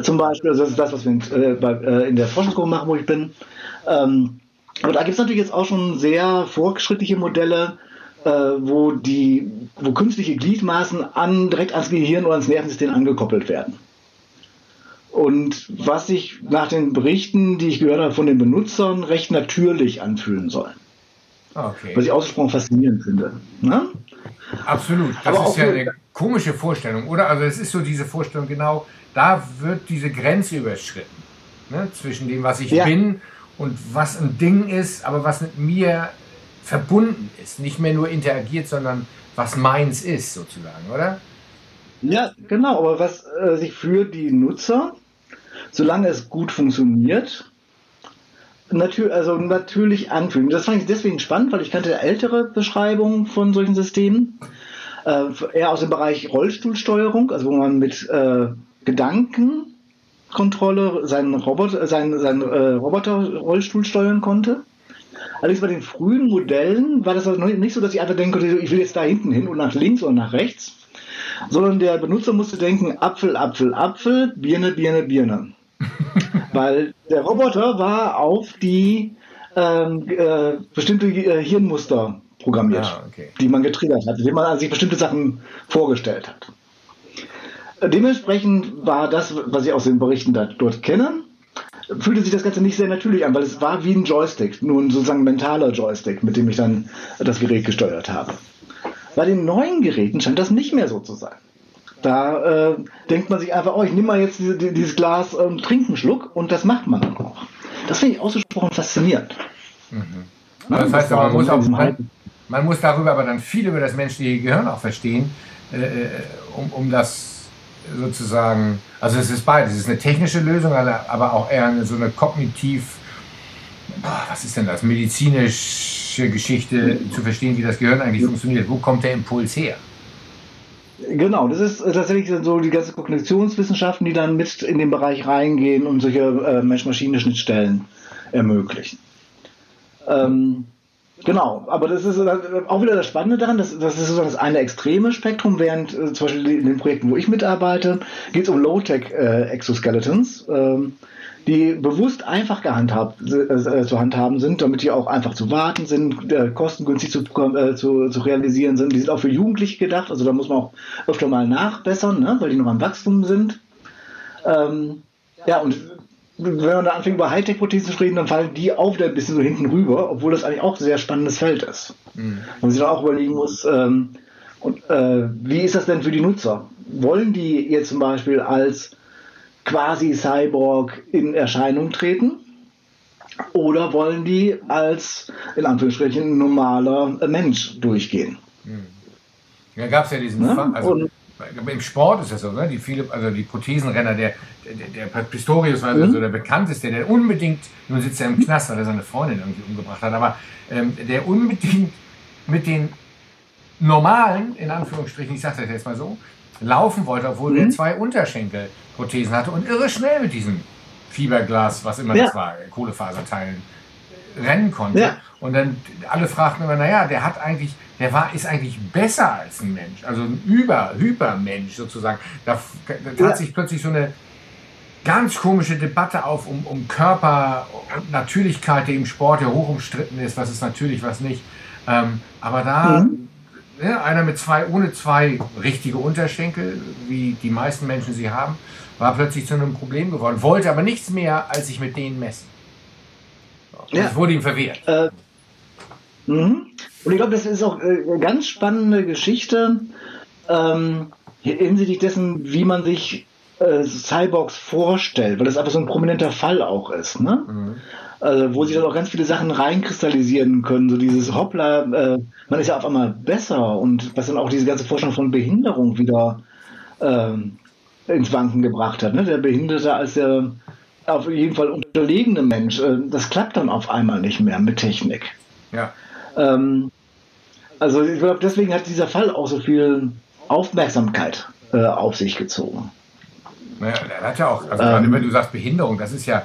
Zum Beispiel, also das ist das, was wir in, äh, bei, äh, in der Forschungsgruppe machen, wo ich bin. Ähm, aber da gibt es natürlich jetzt auch schon sehr fortschrittliche Modelle, äh, wo die, wo künstliche Gliedmaßen an, direkt ans Gehirn oder ans Nervensystem angekoppelt werden. Und was sich nach den Berichten, die ich gehört habe von den Benutzern, recht natürlich anfühlen soll. Okay. Was ich ausgesprochen faszinierend finde. Ne? Absolut. Das Aber ist ja eine komische Vorstellung, oder? Also es ist so diese Vorstellung, genau, da wird diese Grenze überschritten. Ne? Zwischen dem, was ich ja. bin und was ein Ding ist, aber was mit mir verbunden ist. Nicht mehr nur interagiert, sondern was meins ist, sozusagen, oder? Ja, genau, aber was äh, sich für die Nutzer, solange es gut funktioniert, natür also natürlich anfühlen. Das fand ich deswegen spannend, weil ich kannte ältere Beschreibungen von solchen Systemen, äh, eher aus dem Bereich Rollstuhlsteuerung, also wo man mit äh, Gedankenkontrolle seinen, Roboter, seinen, seinen äh, Roboter-Rollstuhl steuern konnte. Allerdings bei den frühen Modellen war das also nicht so, dass ich einfach denke, ich will jetzt da hinten hin und nach links oder nach rechts, sondern der Benutzer musste denken, Apfel, Apfel, Apfel, Birne, Birne, Birne. Weil der Roboter war auf die ähm, äh, bestimmte äh, Hirnmuster programmiert, ah, okay. die man getriggert hat, indem man sich bestimmte Sachen vorgestellt hat. Dementsprechend war das, was ich aus den Berichten da, dort kenne, fühlte sich das Ganze nicht sehr natürlich an, weil es war wie ein Joystick, nur ein sozusagen mentaler Joystick, mit dem ich dann das Gerät gesteuert habe. Bei den neuen Geräten scheint das nicht mehr so zu sein. Da äh, denkt man sich einfach, oh, ich nehme mal jetzt diese, dieses Glas und ähm, trinke einen Schluck und das macht man dann auch. Das finde ich ausgesprochen faszinierend. Mhm. Ja, das heißt, man muss, auch, man, man, muss darüber aber dann viel über das menschliche Gehirn auch verstehen, äh, äh, um, um das sozusagen, also es ist beides, es ist eine technische Lösung, aber auch eher eine, so eine kognitiv, was ist denn das, medizinische Geschichte zu verstehen, wie das Gehirn eigentlich funktioniert. Wo kommt der Impuls her? Genau, das ist tatsächlich so die ganze Kognitionswissenschaften, die dann mit in den Bereich reingehen und solche äh, Mensch-Maschine-Schnittstellen ermöglichen. Ähm, genau, aber das ist auch wieder das Spannende daran, das, das ist sozusagen das eine extreme Spektrum, während äh, zum Beispiel in den Projekten, wo ich mitarbeite, geht es um Low-Tech-Exoskeletons. Äh, die bewusst einfach gehandhabt äh, zu handhaben sind, damit die auch einfach zu warten sind, äh, kostengünstig zu, äh, zu, zu realisieren sind. Die sind auch für Jugendliche gedacht, also da muss man auch öfter mal nachbessern, ne, weil die noch am Wachstum sind. Ähm, ja, und wenn man da anfängt über Hightech-Prothesen zu reden, dann fallen die auch wieder ein bisschen so hinten rüber, obwohl das eigentlich auch ein sehr spannendes Feld ist. Mhm. Man sich dann auch überlegen muss, ähm, und, äh, wie ist das denn für die Nutzer? Wollen die jetzt zum Beispiel als quasi Cyborg in Erscheinung treten? Oder wollen die als, in Anführungsstrichen, normaler Mensch durchgehen? Hm. Da gab es ja diesen ja? Fall, also Und, im Sport ist das so, ne? die viele, also die Prothesenrenner, der, der, der Pistorius war mhm. also der bekannteste, der unbedingt, nun sitzt er im Knast, weil er seine Freundin irgendwie umgebracht hat, aber ähm, der unbedingt mit den normalen, in Anführungsstrichen, ich sage das jetzt mal so, laufen wollte, obwohl mhm. er zwei Unterschenkelprothesen hatte und irre schnell mit diesem Fiberglas, was immer ja. das war, Kohlefaserteilen, rennen konnte. Ja. Und dann alle fragten immer, naja, der hat eigentlich, der war, ist eigentlich besser als ein Mensch, also ein Über, Hypermensch sozusagen. Da, da tat ja. sich plötzlich so eine ganz komische Debatte auf um, um Körper und Natürlichkeit, die im Sport ja hoch umstritten ist, was ist natürlich, was nicht. Ähm, aber da mhm ja, einer mit zwei, ohne zwei richtige Unterschenkel, wie die meisten Menschen sie haben, war plötzlich zu einem Problem geworden, wollte aber nichts mehr, als sich mit denen messen. Ja. Das wurde ihm verwehrt. Äh, mhm. und ich glaube, das ist auch äh, eine ganz spannende Geschichte ähm, hinsichtlich dessen, wie man sich äh, Cyborgs vorstellt, weil das einfach so ein prominenter Fall auch ist. Ne? Mhm also, wo sich dann auch ganz viele Sachen reinkristallisieren können. So dieses Hoppla, äh, man ist ja auf einmal besser und was dann auch diese ganze Forschung von Behinderung wieder ähm, ins Wanken gebracht hat. Ne? Der Behinderte als der auf jeden Fall unterlegene Mensch. Äh, das klappt dann auf einmal nicht mehr mit Technik. Ja. Ähm, also ich glaube, deswegen hat dieser Fall auch so viel Aufmerksamkeit äh, auf sich gezogen. Naja, er hat ja auch, also ähm, wenn du sagst Behinderung, das ist ja,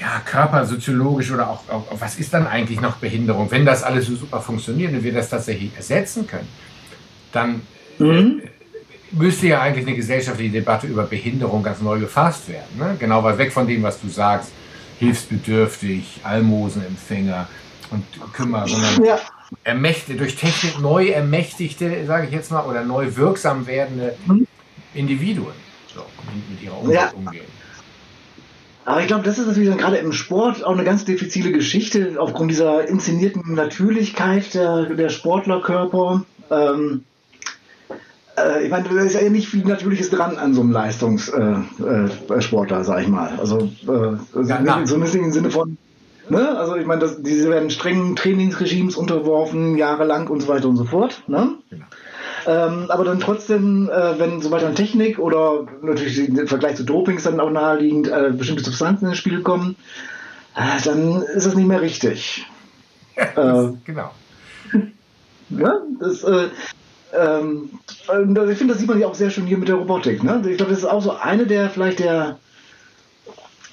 ja, körpersoziologisch oder auch, auch, was ist dann eigentlich noch Behinderung? Wenn das alles so super funktioniert und wir das tatsächlich ersetzen können, dann mhm. äh, müsste ja eigentlich eine gesellschaftliche Debatte über Behinderung ganz neu gefasst werden. Ne? Genau weit weg von dem, was du sagst, hilfsbedürftig, Almosenempfänger und Kümmer, sondern ja. ermächtigte, durch Technik neu ermächtigte, sage ich jetzt mal, oder neu wirksam werdende mhm. Individuen so, mit ihrer Umwelt ja. umgehen. Aber ich glaube, das ist natürlich gerade im Sport auch eine ganz diffizile Geschichte, aufgrund dieser inszenierten Natürlichkeit der, der Sportlerkörper. Ähm, äh, ich meine, da ist ja nicht viel Natürliches dran an so einem Leistungssportler, äh, äh, sag ich mal. Also, äh, ja, so ein bisschen im Sinne von, ne? Also ich meine, diese werden strengen Trainingsregimes unterworfen, jahrelang und so weiter und so fort. Ne? Genau. Ähm, aber dann trotzdem, äh, wenn sobald dann Technik oder natürlich im Vergleich zu Dopings dann auch naheliegend äh, bestimmte Substanzen ins Spiel kommen, äh, dann ist es nicht mehr richtig. Ja, das, genau. Ja, das, äh, ähm, ich finde, das sieht man ja auch sehr schön hier mit der Robotik. Ne? Ich glaube, das ist auch so eine der vielleicht der,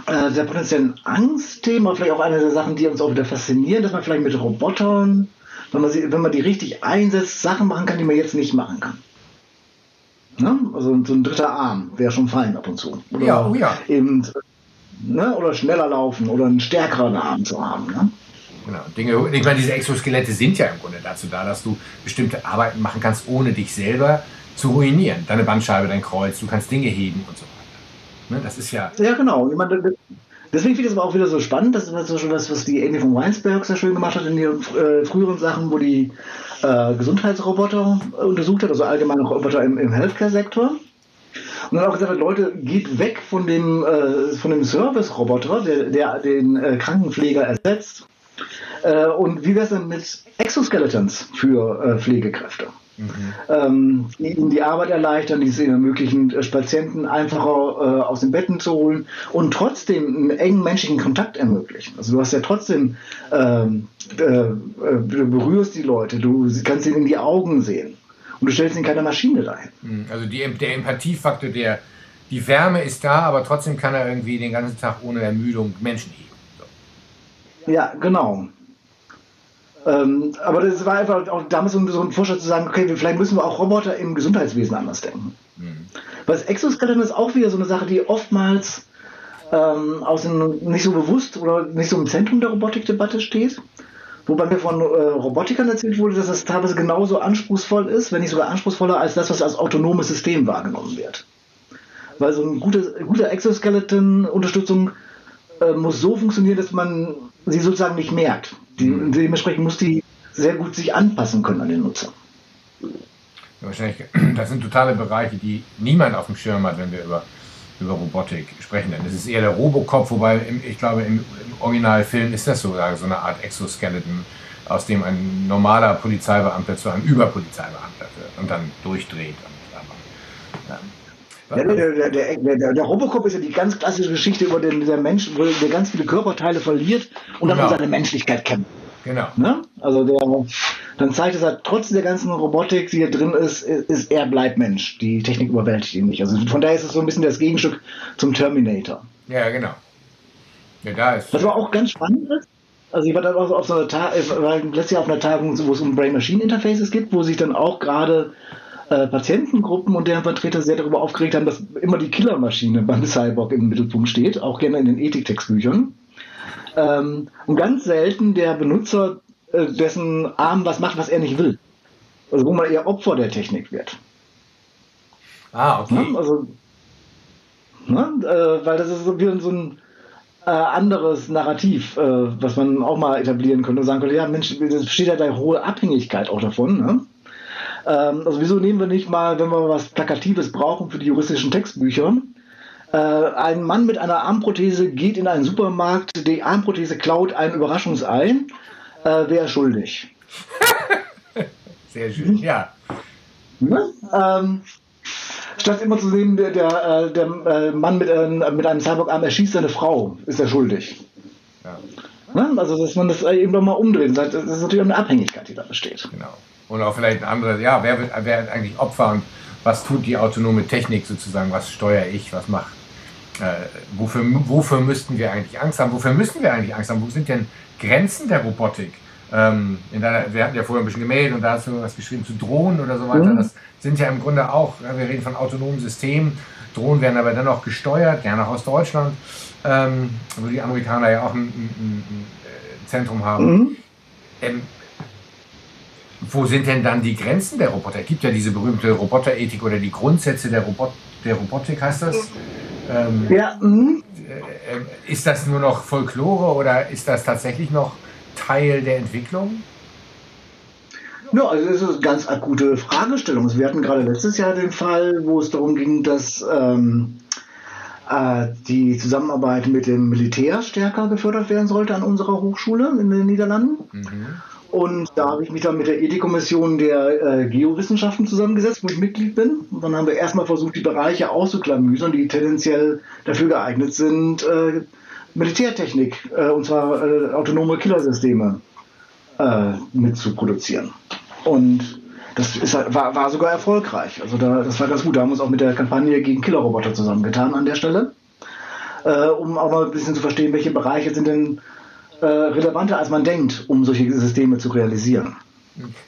äh, der potenziellen Angstthemen, vielleicht auch eine der Sachen, die uns auch wieder faszinieren, dass man vielleicht mit Robotern, wenn man, sie, wenn man die richtig einsetzt, Sachen machen kann, die man jetzt nicht machen kann. Ne? Also so ein dritter Arm wäre schon fein ab und zu. Oder ja, oh ja. Eben, ne? Oder schneller laufen oder einen stärkeren Arm zu haben. Ne? Genau. Dinge, ich meine, diese Exoskelette sind ja im Grunde dazu da, dass du bestimmte Arbeiten machen kannst, ohne dich selber zu ruinieren. Deine Bandscheibe, dein Kreuz, du kannst Dinge heben und so weiter. Ne, das ist ja. Ja, genau. Ich meine, deswegen finde ich es aber auch wieder so spannend. Das ist schon was, was die Amy von Weinsberg sehr schön gemacht hat in ihren äh, früheren Sachen, wo die äh, Gesundheitsroboter untersucht hat, also allgemeine Roboter im, im Healthcare-Sektor. Und dann auch gesagt hat, Leute, geht weg von dem, äh, dem Service-Roboter, der, der den äh, Krankenpfleger ersetzt äh, und wie wäre es denn mit Exoskeletons für äh, Pflegekräfte? Mhm. Ähm, die ihnen die Arbeit erleichtern, die es ihnen ermöglichen, äh, Patienten einfacher äh, aus den Betten zu holen und trotzdem einen engen menschlichen Kontakt ermöglichen. Also du hast ja trotzdem, ähm, äh, äh, du berührst die Leute, du kannst ihnen in die Augen sehen und du stellst ihnen keine Maschine dahin. Mhm. Also die, der Empathiefaktor, der, die Wärme ist da, aber trotzdem kann er irgendwie den ganzen Tag ohne Ermüdung Menschen heben. So. Ja, genau. Ähm, aber das war einfach auch damals so ein Vorschlag zu sagen, okay, vielleicht müssen wir auch Roboter im Gesundheitswesen anders denken. Mhm. Weil das Exoskeleton ist auch wieder so eine Sache, die oftmals ähm, aus dem, nicht so bewusst oder nicht so im Zentrum der Robotikdebatte steht. Wobei mir von äh, Robotikern erzählt wurde, dass das teilweise genauso anspruchsvoll ist, wenn nicht sogar anspruchsvoller als das, was als autonomes System wahrgenommen wird. Weil so eine gute, gute Exoskeleton-Unterstützung äh, muss so funktionieren, dass man sie sozusagen nicht merkt. Die, mhm. dementsprechend muss die sehr gut sich anpassen können an den Nutzer. Ja, wahrscheinlich, das sind totale Bereiche, die niemand auf dem Schirm hat, wenn wir über, über Robotik sprechen. Denn es ist eher der Robocop, wobei im, ich glaube, im, im Originalfilm ist das sogar so eine Art Exoskeleton, aus dem ein normaler Polizeibeamter zu einem Überpolizeibeamter wird und dann durchdreht. Und, aber, ja, der, der, der, der, Robocop ist ja die ganz klassische Geschichte über den der Mensch, wo der ganz viele Körperteile verliert und dann genau. seine Menschlichkeit kämpft. Genau. Ne? Also der, dann zeigt es halt, trotz der ganzen Robotik, die hier drin ist, ist er bleibt Mensch. Die Technik überwältigt ihn nicht. Also von daher ist es so ein bisschen das Gegenstück zum Terminator. Ja, genau. Ja, da ist. Was aber auch ganz spannend ist, also ich war dann auch auf so einer Tag, war letztes Jahr auf einer Tagung, wo es um Brain-Machine-Interfaces gibt, wo sich dann auch gerade äh, Patientengruppen und deren Vertreter sehr darüber aufgeregt haben, dass immer die Killermaschine beim Cyborg im Mittelpunkt steht, auch gerne in den Ethiktextbüchern. Ähm, und ganz selten der Benutzer, äh, dessen Arm was macht, was er nicht will. Also wo man eher Opfer der Technik wird. Ah, okay. Ne? Also, ne? Äh, weil das ist so, wie so ein äh, anderes Narrativ, äh, was man auch mal etablieren könnte und sagen könnte, ja Mensch, das steht ja da hohe Abhängigkeit auch davon. Ne? Ähm, also wieso nehmen wir nicht mal, wenn wir was Plakatives brauchen für die juristischen Textbücher, äh, ein Mann mit einer Armprothese geht in einen Supermarkt, die Armprothese klaut ein Überraschungsei, äh, wer schuldig? Sehr schön, ja. Ne? Ähm, statt immer zu sehen, der, der, äh, der äh, Mann mit, äh, mit einem Cyborg-Arm erschießt seine Frau, ist er schuldig. Ja. Ne? Also, dass man das eben doch mal umdreht. Das ist natürlich eine Abhängigkeit, die da besteht. Genau. Und auch vielleicht ein anderes, ja, wer wird, wer eigentlich Opfer und was tut die autonome Technik sozusagen, was steuere ich, was macht, äh, wofür, wofür müssten wir eigentlich Angst haben, wofür müssen wir eigentlich Angst haben, wo sind denn Grenzen der Robotik? Ähm, deiner, wir hatten ja vorher ein bisschen gemeldet und da hast du was geschrieben zu Drohnen oder so weiter. Mhm. Das sind ja im Grunde auch, wir reden von autonomen Systemen, Drohnen werden aber dennoch gesteuert, gerne auch aus Deutschland, ähm, wo die Amerikaner ja auch ein, ein, ein Zentrum haben. Mhm. Ähm, wo sind denn dann die Grenzen der Roboter? Es gibt ja diese berühmte Roboterethik oder die Grundsätze der, Robot der Robotik, heißt das? Ähm, ja. Mhm. Äh, ist das nur noch Folklore oder ist das tatsächlich noch Teil der Entwicklung? Ja, also das ist eine ganz akute Fragestellung. Also wir hatten gerade letztes Jahr den Fall, wo es darum ging, dass ähm, äh, die Zusammenarbeit mit dem Militär stärker gefördert werden sollte an unserer Hochschule in den Niederlanden. Mhm. Und da habe ich mich dann mit der Ethikkommission der äh, Geowissenschaften zusammengesetzt, wo ich Mitglied bin. Und dann haben wir erstmal versucht, die Bereiche auszuklamüsern, die tendenziell dafür geeignet sind, äh, Militärtechnik, äh, und zwar äh, autonome Killersysteme, äh, mitzuproduzieren. Und das ist, war, war sogar erfolgreich. Also da, das war ganz gut. Da haben wir uns auch mit der Kampagne gegen Killerroboter zusammengetan an der Stelle, äh, um auch mal ein bisschen zu verstehen, welche Bereiche sind denn äh, relevanter, als man denkt, um solche Systeme zu realisieren.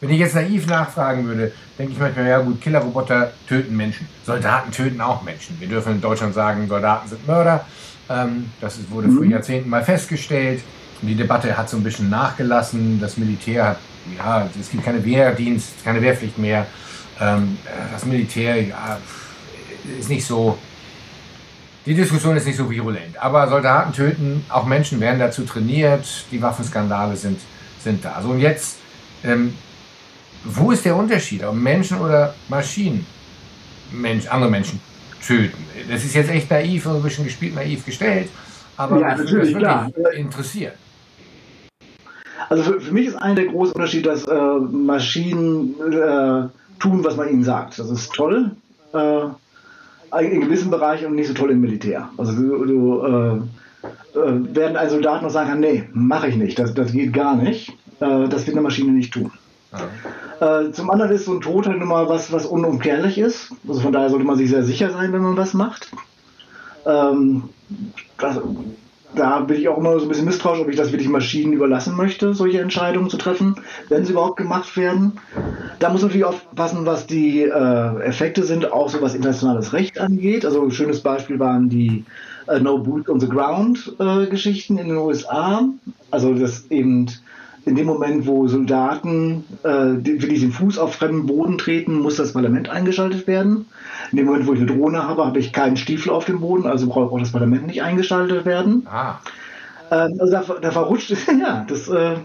Wenn ich jetzt naiv nachfragen würde, denke ich manchmal, ja gut, Killerroboter töten Menschen. Soldaten töten auch Menschen. Wir dürfen in Deutschland sagen, Soldaten sind Mörder. Ähm, das wurde mhm. vor Jahrzehnten mal festgestellt. Die Debatte hat so ein bisschen nachgelassen. Das Militär hat, ja, es gibt keine Wehrdienst, keine Wehrpflicht mehr. Ähm, das Militär ja, ist nicht so die Diskussion ist nicht so virulent. Aber Soldaten töten, auch Menschen werden dazu trainiert, die Waffenskandale sind, sind da. So, und jetzt, ähm, wo ist der Unterschied, ob Menschen oder Maschinen Mensch, andere Menschen töten? Das ist jetzt echt naiv und ein bisschen gespielt naiv gestellt, aber ja, das wirklich interessieren. Also für, für, mich ist einer der großen Unterschiede, dass äh, Maschinen äh, tun, was man ihnen sagt. Das ist toll. Äh, in gewissen Bereichen und nicht so toll im Militär. Also du, du äh, äh, werden ein Soldat noch sagen kann, nee, mache ich nicht, das, das geht gar nicht. Äh, das wird eine Maschine nicht tun. Äh, zum anderen ist so ein Tod halt immer was, was unumkehrlich ist. Also von daher sollte man sich sehr sicher sein, wenn man was macht. Ähm, das, da bin ich auch immer so ein bisschen misstrauisch, ob ich das wirklich Maschinen überlassen möchte, solche Entscheidungen zu treffen, wenn sie überhaupt gemacht werden. Da muss man natürlich aufpassen, was die äh, Effekte sind, auch so was internationales Recht angeht. Also ein schönes Beispiel waren die äh, No Boot on the Ground äh, Geschichten in den USA. Also das eben in dem Moment, wo Soldaten äh, wirklich den Fuß auf fremden Boden treten, muss das Parlament eingeschaltet werden. In dem Moment, wo ich eine Drohne habe, habe ich keinen Stiefel auf dem Boden, also braucht auch das Parlament nicht eingeschaltet werden. Ah. Ähm, also da, da verrutscht es, ja, das, äh,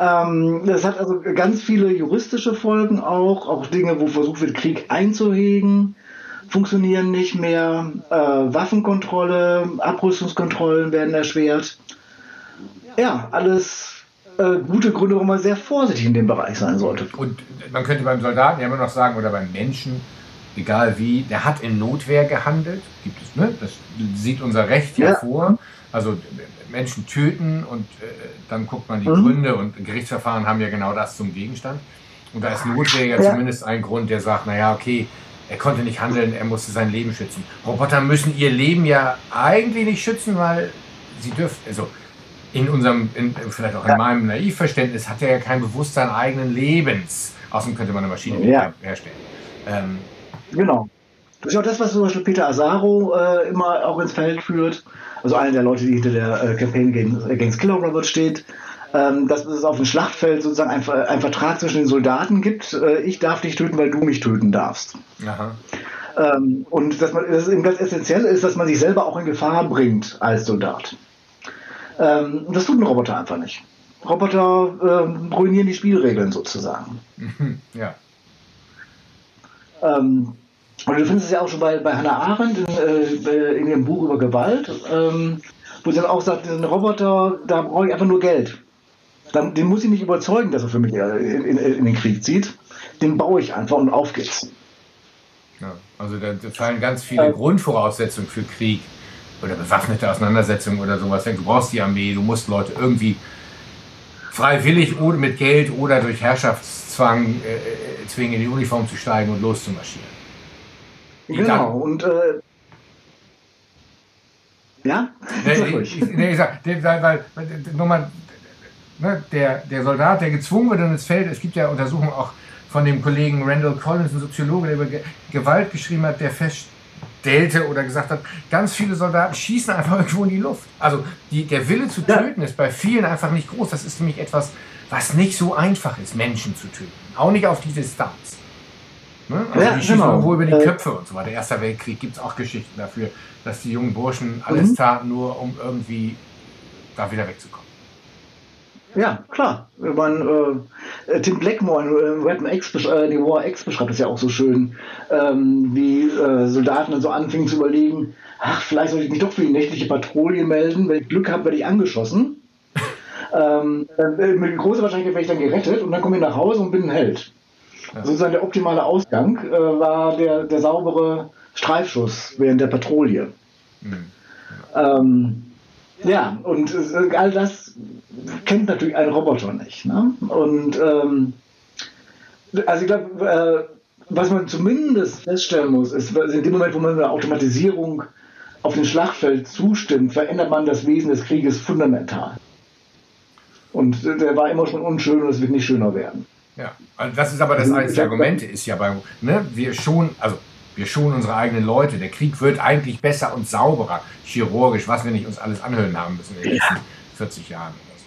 ähm, das hat also ganz viele juristische Folgen auch, auch Dinge, wo versucht wird, Krieg einzuhegen, funktionieren nicht mehr, äh, Waffenkontrolle, Abrüstungskontrollen werden erschwert. Ja, alles äh, gute Gründe, warum man sehr vorsichtig in dem Bereich sein sollte. Und man könnte beim Soldaten ja immer noch sagen, oder beim Menschen, egal wie, der hat in Notwehr gehandelt, gibt es, ne? Das sieht unser Recht ja, vor. Also Menschen töten und äh, dann guckt man die mhm. Gründe und Gerichtsverfahren haben ja genau das zum Gegenstand. Und da ist Notwehr ja, ja zumindest ein Grund, der sagt, naja, okay, er konnte nicht handeln, er musste sein Leben schützen. Roboter müssen ihr Leben ja eigentlich nicht schützen, weil sie dürfen, also in unserem, in, vielleicht auch in ja. meinem Naivverständnis, hat er ja kein Bewusstsein eigenen Lebens. Außerdem könnte man eine Maschine ja. herstellen. Ähm, genau. Das ist auch das, was zum Beispiel Peter Asaro äh, immer auch ins Feld führt. Also einer der Leute, die hinter der äh, Campaign gegen, against Killer Robots steht. Ähm, dass es auf dem Schlachtfeld sozusagen ein, ein Vertrag zwischen den Soldaten gibt. Äh, ich darf dich töten, weil du mich töten darfst. Ähm, und dass man, das eben ganz essentiell ist, dass man sich selber auch in Gefahr bringt als Soldat. Ähm, und das tut ein Roboter einfach nicht. Roboter ähm, ruinieren die Spielregeln sozusagen. ja. Ähm, und du findest es ja auch schon bei, bei Hannah Arendt in, äh, in ihrem Buch über Gewalt, ähm, wo sie dann auch sagt, diesen Roboter, da brauche ich einfach nur Geld. Dann, den muss ich nicht überzeugen, dass er für mich in, in, in den Krieg zieht. Den baue ich einfach und auf geht's. Ja, also da, da fallen ganz viele äh, Grundvoraussetzungen für Krieg oder bewaffnete Auseinandersetzungen oder sowas. Du brauchst die Armee, du musst Leute irgendwie freiwillig oder mit Geld oder durch Herrschaftszwang äh, äh zwingen, in die Uniform zu steigen und loszumarschieren. Genau, und äh, ja? Nee, ich, nee, ich sag, weil, nochmal, ne, der, der Soldat, der gezwungen wird ins Feld, es gibt ja Untersuchungen auch von dem Kollegen Randall Collins, ein Soziologe, der über Gewalt geschrieben hat, der feststellte oder gesagt hat, ganz viele Soldaten schießen einfach irgendwo in die Luft. Also die, der Wille zu töten ja. ist bei vielen einfach nicht groß. Das ist nämlich etwas, was nicht so einfach ist, Menschen zu töten. Auch nicht auf die Distanz. Ne? Also ja, die schießen genau. irgendwo über die äh, Köpfe und so weiter. Erster Weltkrieg gibt es auch Geschichten dafür, dass die jungen Burschen alles mhm. taten, nur um irgendwie da wieder wegzukommen. Ja, klar. Man, äh, Tim Blackmore in Weapon X, äh, die War X beschreibt es ja auch so schön, ähm, wie äh, Soldaten dann so anfingen zu überlegen, ach, vielleicht sollte ich mich doch für die nächtliche Patrouille melden. Wenn ich Glück habe, werde ich angeschossen. Ähm, äh, mit großer Wahrscheinlichkeit werde ich dann gerettet und dann komme ich nach Hause und bin ein Held. Ja. Sozusagen der optimale Ausgang äh, war der, der saubere Streifschuss während der Patrouille. Mhm. Ähm, ja, und äh, all das kennt natürlich ein Roboter nicht. Ne? Und ähm, also ich glaube, äh, was man zumindest feststellen muss, ist, in dem Moment, wo man eine Automatisierung auf dem Schlachtfeld zustimmt, verändert man das Wesen des Krieges fundamental. Und der war immer schon unschön und es wird nicht schöner werden. Ja, also das ist aber das also, eines der Argumente, ist ja bei, ne, wir schon, also wir schonen unsere eigenen Leute. Der Krieg wird eigentlich besser und sauberer, chirurgisch, was wir nicht uns alles anhören haben müssen in den letzten 40 Jahren oder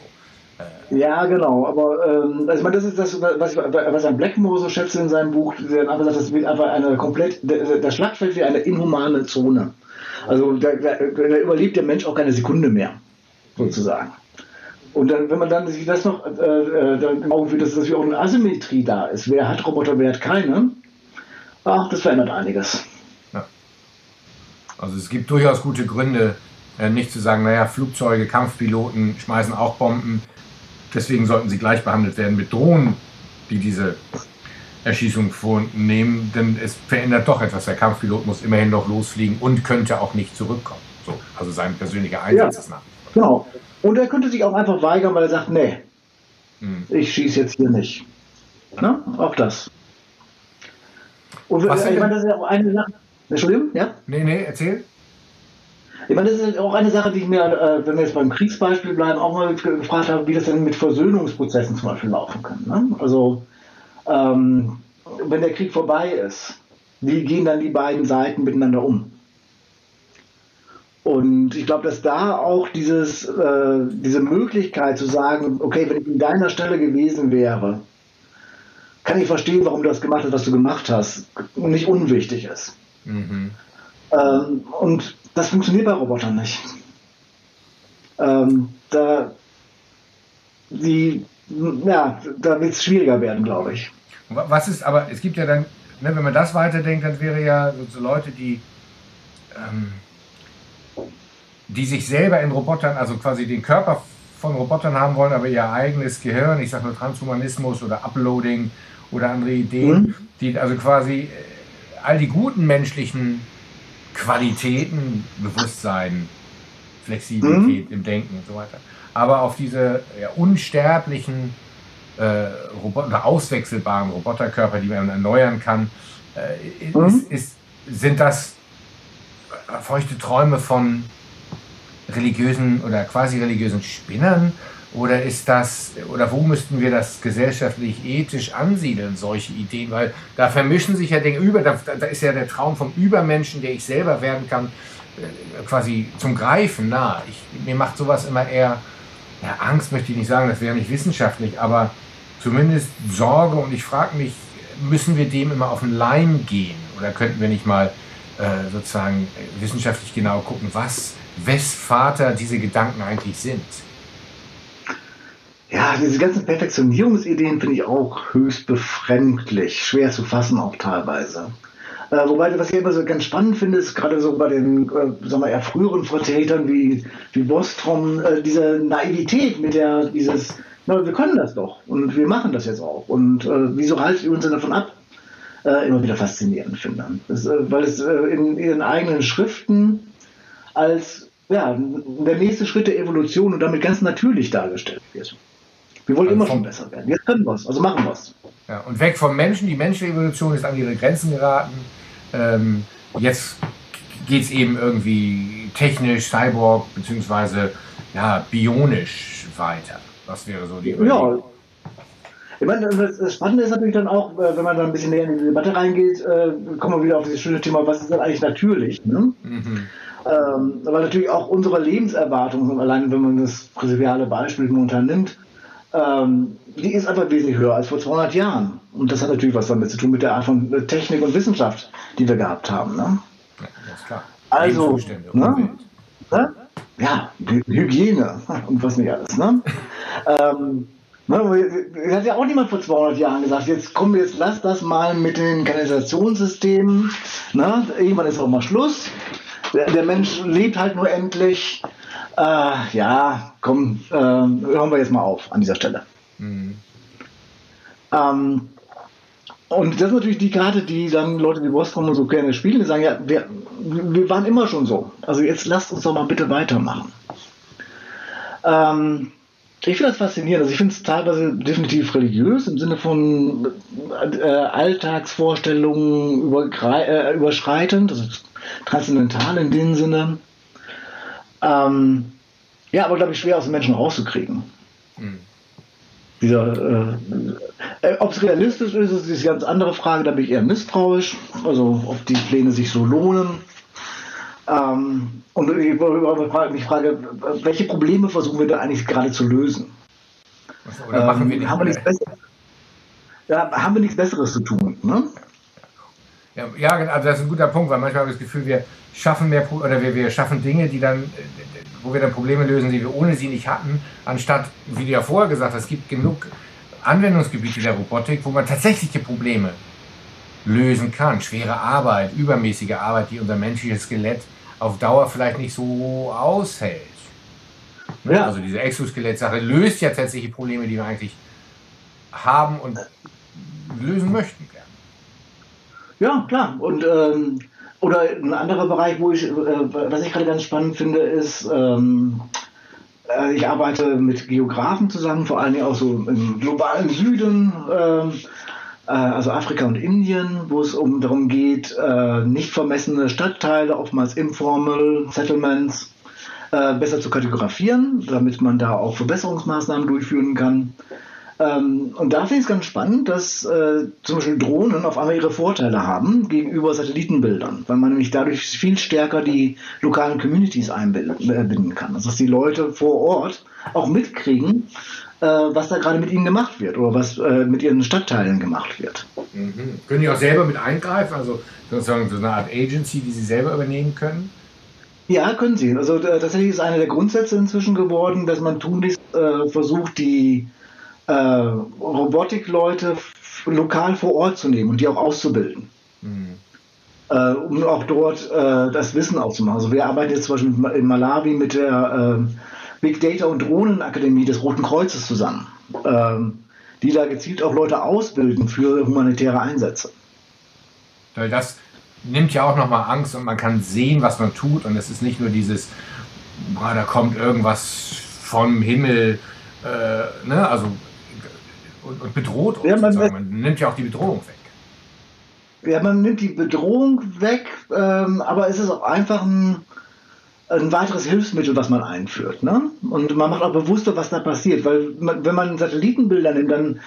so. Äh, ja, genau. Aber ähm, also ich meine, das ist das, was, was ein Blackmore so schätze in seinem Buch. Der einfach sagt, das wird einfach eine komplett, der Schlachtfeld wie eine inhumane Zone. Also da, da, da überlebt der Mensch auch keine Sekunde mehr, sozusagen. Und dann, wenn man dann sich das noch äh, äh dann im Auge führt, dass, dass auch eine Asymmetrie da ist. Wer hat Roboter, wer hat keine? Ach, das verändert einiges. Ja. Also es gibt durchaus gute Gründe, äh, nicht zu sagen, naja, Flugzeuge, Kampfpiloten schmeißen auch Bomben, deswegen sollten sie gleich behandelt werden mit Drohnen, die diese Erschießung vornehmen, denn es verändert doch etwas. Der Kampfpilot muss immerhin noch losfliegen und könnte auch nicht zurückkommen. So, also sein persönlicher Einsatz ja, ist nach. Genau. Und er könnte sich auch einfach weigern, weil er sagt, nee, hm. ich schieße jetzt hier nicht. Na, auch das. Und Was ich meine, das ist ja auch eine Sache. Entschuldigung, ja? Nee, nee, erzähl. Ich meine, das ist auch eine Sache, die ich mir, äh, wenn wir jetzt beim Kriegsbeispiel bleiben, auch mal gefragt habe, wie das denn mit Versöhnungsprozessen zum Beispiel laufen kann. Ne? Also, ähm, wenn der Krieg vorbei ist, wie gehen dann die beiden Seiten miteinander um? Und ich glaube, dass da auch dieses, äh, diese Möglichkeit zu sagen, okay, wenn ich an deiner Stelle gewesen wäre, kann ich verstehen, warum du das gemacht hast, was du gemacht hast, nicht unwichtig ist. Mhm. Ähm, und das funktioniert bei Robotern nicht. Ähm, da, die, ja, da wird es schwieriger werden, glaube ich. Was ist, aber es gibt ja dann, ne, wenn man das weiterdenkt, dann wäre ja so, so Leute, die, ähm, die sich selber in Robotern, also quasi den Körper von Robotern haben wollen, aber ihr eigenes Gehirn, ich sage nur Transhumanismus oder Uploading oder andere Ideen, mhm. die also quasi äh, all die guten menschlichen Qualitäten, Bewusstsein, Flexibilität mhm. im Denken und so weiter, aber auf diese ja, unsterblichen äh, Robot oder auswechselbaren Roboterkörper, die man erneuern kann, äh, mhm. ist, ist, sind das feuchte Träume von religiösen oder quasi religiösen Spinnern? Oder ist das, oder wo müssten wir das gesellschaftlich ethisch ansiedeln, solche Ideen? Weil da vermischen sich ja Dinge über, da, da ist ja der Traum vom Übermenschen, der ich selber werden kann, äh, quasi zum Greifen nah. Ich, mir macht sowas immer eher, ja, Angst möchte ich nicht sagen, das wäre nicht wissenschaftlich, aber zumindest Sorge und ich frage mich, müssen wir dem immer auf den Leim gehen? Oder könnten wir nicht mal äh, sozusagen wissenschaftlich genau gucken, was wes Vater diese Gedanken eigentlich sind? Ja, diese ganzen Perfektionierungsideen finde ich auch höchst befremdlich, schwer zu fassen auch teilweise. Äh, wobei, was ich immer so ganz spannend finde, ist gerade so bei den, äh, sagen wir, eher früheren Vertretern wie, wie Bostrom, äh, diese Naivität mit der, dieses, na, wir können das doch und wir machen das jetzt auch. Und äh, wieso haltet ihr uns denn davon ab, äh, immer wieder faszinierend finde. Das, äh, weil es äh, in ihren eigenen Schriften als ja, der nächste Schritt der Evolution und damit ganz natürlich dargestellt wird. Wir wollen also immer schon besser werden. Jetzt können wir es, also machen wir es. Ja, und weg vom Menschen. Die menschliche Evolution ist an ihre Grenzen geraten. Ähm, jetzt geht es eben irgendwie technisch, cyborg, beziehungsweise ja, bionisch weiter. Das wäre so die Überlegung. Ja. Ich meine, das Spannende ist natürlich dann auch, äh, wenn man dann ein bisschen näher in die Debatte reingeht, äh, kommen wir wieder auf dieses schöne Thema, was ist denn eigentlich natürlich? Ne? Mhm. Ähm, weil natürlich auch unsere Lebenserwartung, allein wenn man das prinzipielle Beispiel momentan nimmt, ähm, die ist einfach wesentlich höher als vor 200 Jahren. Und das hat natürlich was damit zu tun mit der Art von Technik und Wissenschaft, die wir gehabt haben. Ne? Ja, das ist klar. Also, ne? ne? ja, Hygiene und was nicht alles. Ne? ähm, Ne, hat ja auch niemand vor 200 Jahren gesagt, jetzt komm, jetzt lass das mal mit den Kanalisationssystemen. Ne? Irgendwann ist auch mal Schluss. Der, der Mensch lebt halt nur endlich. Äh, ja, komm, äh, hören wir jetzt mal auf an dieser Stelle. Mhm. Ähm, und das ist natürlich die Karte, die dann Leute wie Boscom und so gerne spielen. Die sagen, ja, wir, wir waren immer schon so. Also jetzt lasst uns doch mal bitte weitermachen. Ähm, ich finde das faszinierend. Also ich finde es teilweise definitiv religiös im Sinne von äh, Alltagsvorstellungen äh, überschreitend, also transzendental in dem Sinne. Ähm, ja, aber glaube ich schwer aus den Menschen rauszukriegen. Mhm. Dieser, äh, äh ob es realistisch ist, ist eine ganz andere Frage. Da bin ich eher misstrauisch. Also ob die Pläne sich so lohnen. Ähm, und ich mich frage, welche Probleme versuchen wir da eigentlich gerade zu lösen? Oder machen wir ähm, nicht haben, wir nichts Besseres, ja, haben wir nichts Besseres zu tun? Ne? Ja, ja, also das ist ein guter Punkt, weil manchmal habe ich das Gefühl, wir schaffen mehr oder wir, wir schaffen Dinge, die dann, wo wir dann Probleme lösen, die wir ohne sie nicht hatten, anstatt, wie du ja vorher gesagt hast, es gibt genug Anwendungsgebiete der Robotik, wo man tatsächliche Probleme lösen kann. Schwere Arbeit, übermäßige Arbeit, die unser menschliches Skelett auf Dauer vielleicht nicht so aushält. Ne? Ja. Also diese Exoskelett-Sache löst ja tatsächlich Probleme, die wir eigentlich haben und lösen möchten. Ja, klar. Und ähm, oder ein anderer Bereich, wo ich, äh, was ich gerade ganz spannend finde, ist, ähm, äh, ich arbeite mit Geografen zusammen, vor allem auch so im globalen Süden. Ähm, äh, also Afrika und Indien, wo es um darum geht, äh, nicht vermessene Stadtteile, oftmals informal Settlements, äh, besser zu kategorisieren, damit man da auch Verbesserungsmaßnahmen durchführen kann. Ähm, und da finde ich es ganz spannend, dass äh, zum Beispiel Drohnen auf einmal ihre Vorteile haben gegenüber Satellitenbildern, weil man nämlich dadurch viel stärker die lokalen Communities einbinden kann. Also dass die Leute vor Ort auch mitkriegen, äh, was da gerade mit ihnen gemacht wird oder was äh, mit ihren Stadtteilen gemacht wird. Mhm. Können die auch selber mit eingreifen, also sozusagen so eine Art Agency, die sie selber übernehmen können? Ja, können sie. Also äh, tatsächlich ist einer der Grundsätze inzwischen geworden, dass man tunlichst äh, versucht, die äh, Robotikleute lokal vor Ort zu nehmen und die auch auszubilden. Mhm. Äh, um auch dort äh, das Wissen aufzumachen. Also wir arbeiten jetzt zum Beispiel in Malawi mit der äh, Big Data und Drohnenakademie des Roten Kreuzes zusammen, ähm, die da gezielt auch Leute ausbilden für humanitäre Einsätze. Weil das nimmt ja auch nochmal Angst und man kann sehen, was man tut und es ist nicht nur dieses, boah, da kommt irgendwas vom Himmel, äh, ne, also und, und bedroht uns. Ja, man, man, nimmt ja auch die Bedrohung weg. Ja, man nimmt die Bedrohung weg, ähm, aber es ist auch einfach ein ein weiteres Hilfsmittel, was man einführt. Ne? Und man macht auch bewusster, was da passiert. Weil man, wenn man Satellitenbilder nimmt, dann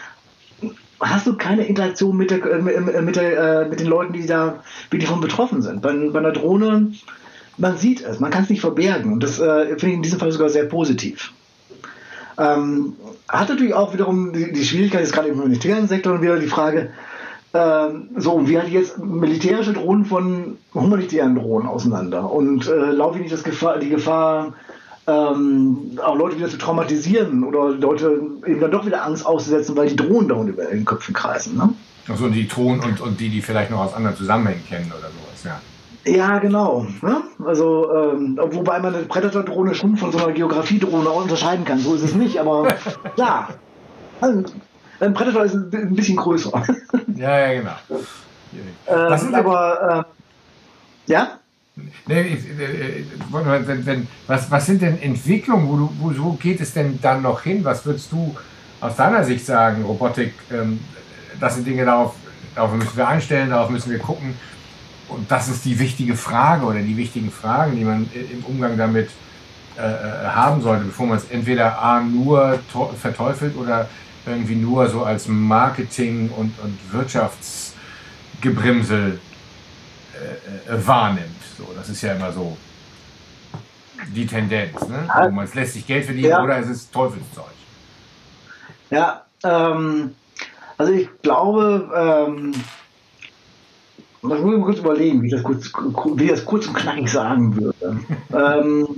hast du keine Interaktion mit, der, mit, der, äh, mit den Leuten, die da wie die davon betroffen sind. Bei, bei einer Drohne, man sieht es, man kann es nicht verbergen. Und das äh, finde ich in diesem Fall sogar sehr positiv. Ähm, hat natürlich auch wiederum die, die Schwierigkeit, jetzt gerade im humanitären Sektor und wieder die Frage, ähm, so, wie halt jetzt militärische Drohnen von humanitären Drohnen auseinander. Und äh, laufe ich nicht Gefahr, die Gefahr, ähm, auch Leute wieder zu traumatisieren oder Leute eben dann doch wieder Angst auszusetzen, weil die Drohnen da über den Köpfen kreisen. Ne? Also die Drohnen und, und die, die vielleicht noch aus anderen Zusammenhängen kennen oder sowas, ja. Ja, genau. Ne? Also, ähm, wobei man eine Predator-Drohne schon von so einer Geografiedrohne unterscheiden kann. So ist es nicht, aber klar. Also, ein Predator ist ein bisschen größer. Ja, ja, genau. Ähm, aber äh, ja? Nee, äh, wenn, wenn, was, was sind denn Entwicklungen, wo, du, wo, wo geht es denn dann noch hin? Was würdest du aus deiner Sicht sagen, Robotik, ähm, das sind Dinge, darauf, darauf müssen wir einstellen, darauf müssen wir gucken. Und das ist die wichtige Frage oder die wichtigen Fragen, die man im Umgang damit äh, äh haben sollte, bevor man es entweder A, nur verteufelt oder irgendwie nur so als Marketing- und, und Wirtschaftsgebremsel äh, äh, wahrnimmt. So, das ist ja immer so die Tendenz. Ne? Ja. Man lässt sich Geld verdienen ja. oder es ist Teufelszeug. Ja, ähm, also ich glaube, ähm, ich muss mir kurz überlegen, wie das kurz, wie ich das kurz und knackig sagen würde. ähm,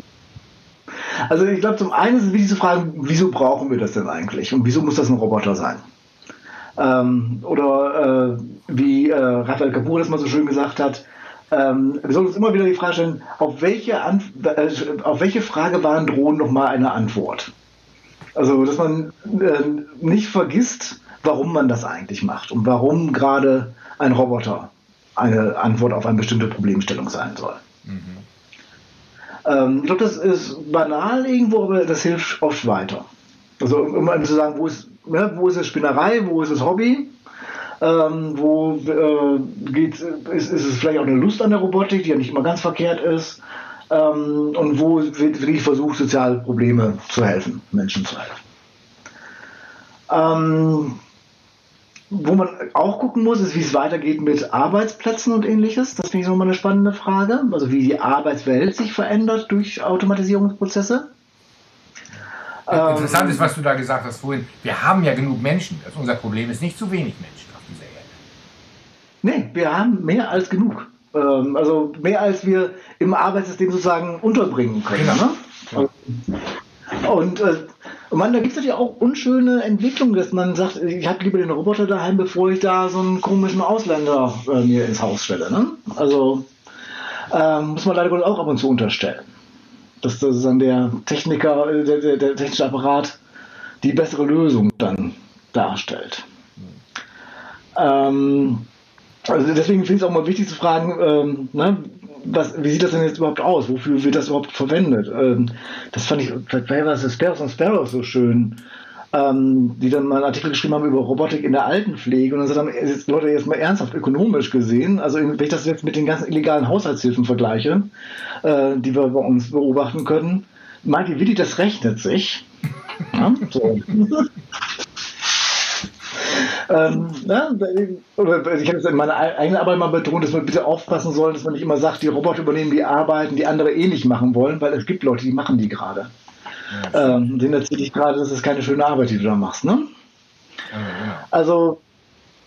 also ich glaube, zum einen ist es wichtig zu fragen, wieso brauchen wir das denn eigentlich und wieso muss das ein Roboter sein? Ähm, oder äh, wie äh, Raphael Capur das mal so schön gesagt hat, ähm, wir sollten uns immer wieder die Frage stellen, auf welche, An äh, auf welche Frage waren Drohnen nochmal eine Antwort? Also, dass man äh, nicht vergisst, warum man das eigentlich macht und warum gerade ein Roboter eine Antwort auf eine bestimmte Problemstellung sein soll. Mhm. Ähm, ich glaube, das ist banal irgendwo, aber das hilft oft weiter. Also, um, um zu sagen, wo ist, ne, wo ist es Spinnerei, wo ist es Hobby? Ähm, wo äh, geht, ist, ist, es vielleicht auch eine Lust an der Robotik, die ja nicht immer ganz verkehrt ist. Ähm, und wo wird wirklich versucht, soziale Probleme zu helfen, Menschen zu helfen. Ähm, wo man auch gucken muss, ist, wie es weitergeht mit Arbeitsplätzen und ähnliches. Das finde ich nochmal eine spannende Frage. Also wie die Arbeitswelt sich verändert durch Automatisierungsprozesse. Interessant ist, was du da gesagt hast vorhin. Wir haben ja genug Menschen. Das unser Problem ist nicht zu wenig Menschen. Nee, wir haben mehr als genug. Ähm, also mehr als wir im Arbeitssystem sozusagen unterbringen können. Genau. Ne? Ja. Und, äh, man, da gibt es natürlich auch unschöne Entwicklungen, dass man sagt, ich habe lieber den Roboter daheim, bevor ich da so einen komischen Ausländer äh, mir ins Haus stelle. Ne? Also äh, muss man leider auch ab und zu unterstellen. Dass das dann der Techniker, äh, der, der, der technische Apparat die bessere Lösung dann darstellt. Ähm, also deswegen finde ich es auch mal wichtig zu fragen, ähm, ne, was, wie sieht das denn jetzt überhaupt aus? Wofür wird das überhaupt verwendet? Ähm, das fand ich, vielleicht war es Sparrows und Sparrows so schön, ähm, die dann mal einen Artikel geschrieben haben über Robotik in der Altenpflege und dann jetzt Leute jetzt mal ernsthaft ökonomisch gesehen, also wenn ich das jetzt mit den ganzen illegalen Haushaltshilfen vergleiche, äh, die wir bei uns beobachten können, meint Willi, das rechnet sich. Ja, so. Ähm, ne? Ich habe es in meiner eigenen Arbeit mal betont, dass wir bitte aufpassen sollen, dass man nicht immer sagt, die Roboter übernehmen die Arbeiten, die andere eh nicht machen wollen, weil es gibt Leute, die machen die gerade. Ja, ähm, denen erzähle ich gerade, das ist keine schöne Arbeit, die du da machst. Ne? Ja, ja. Also,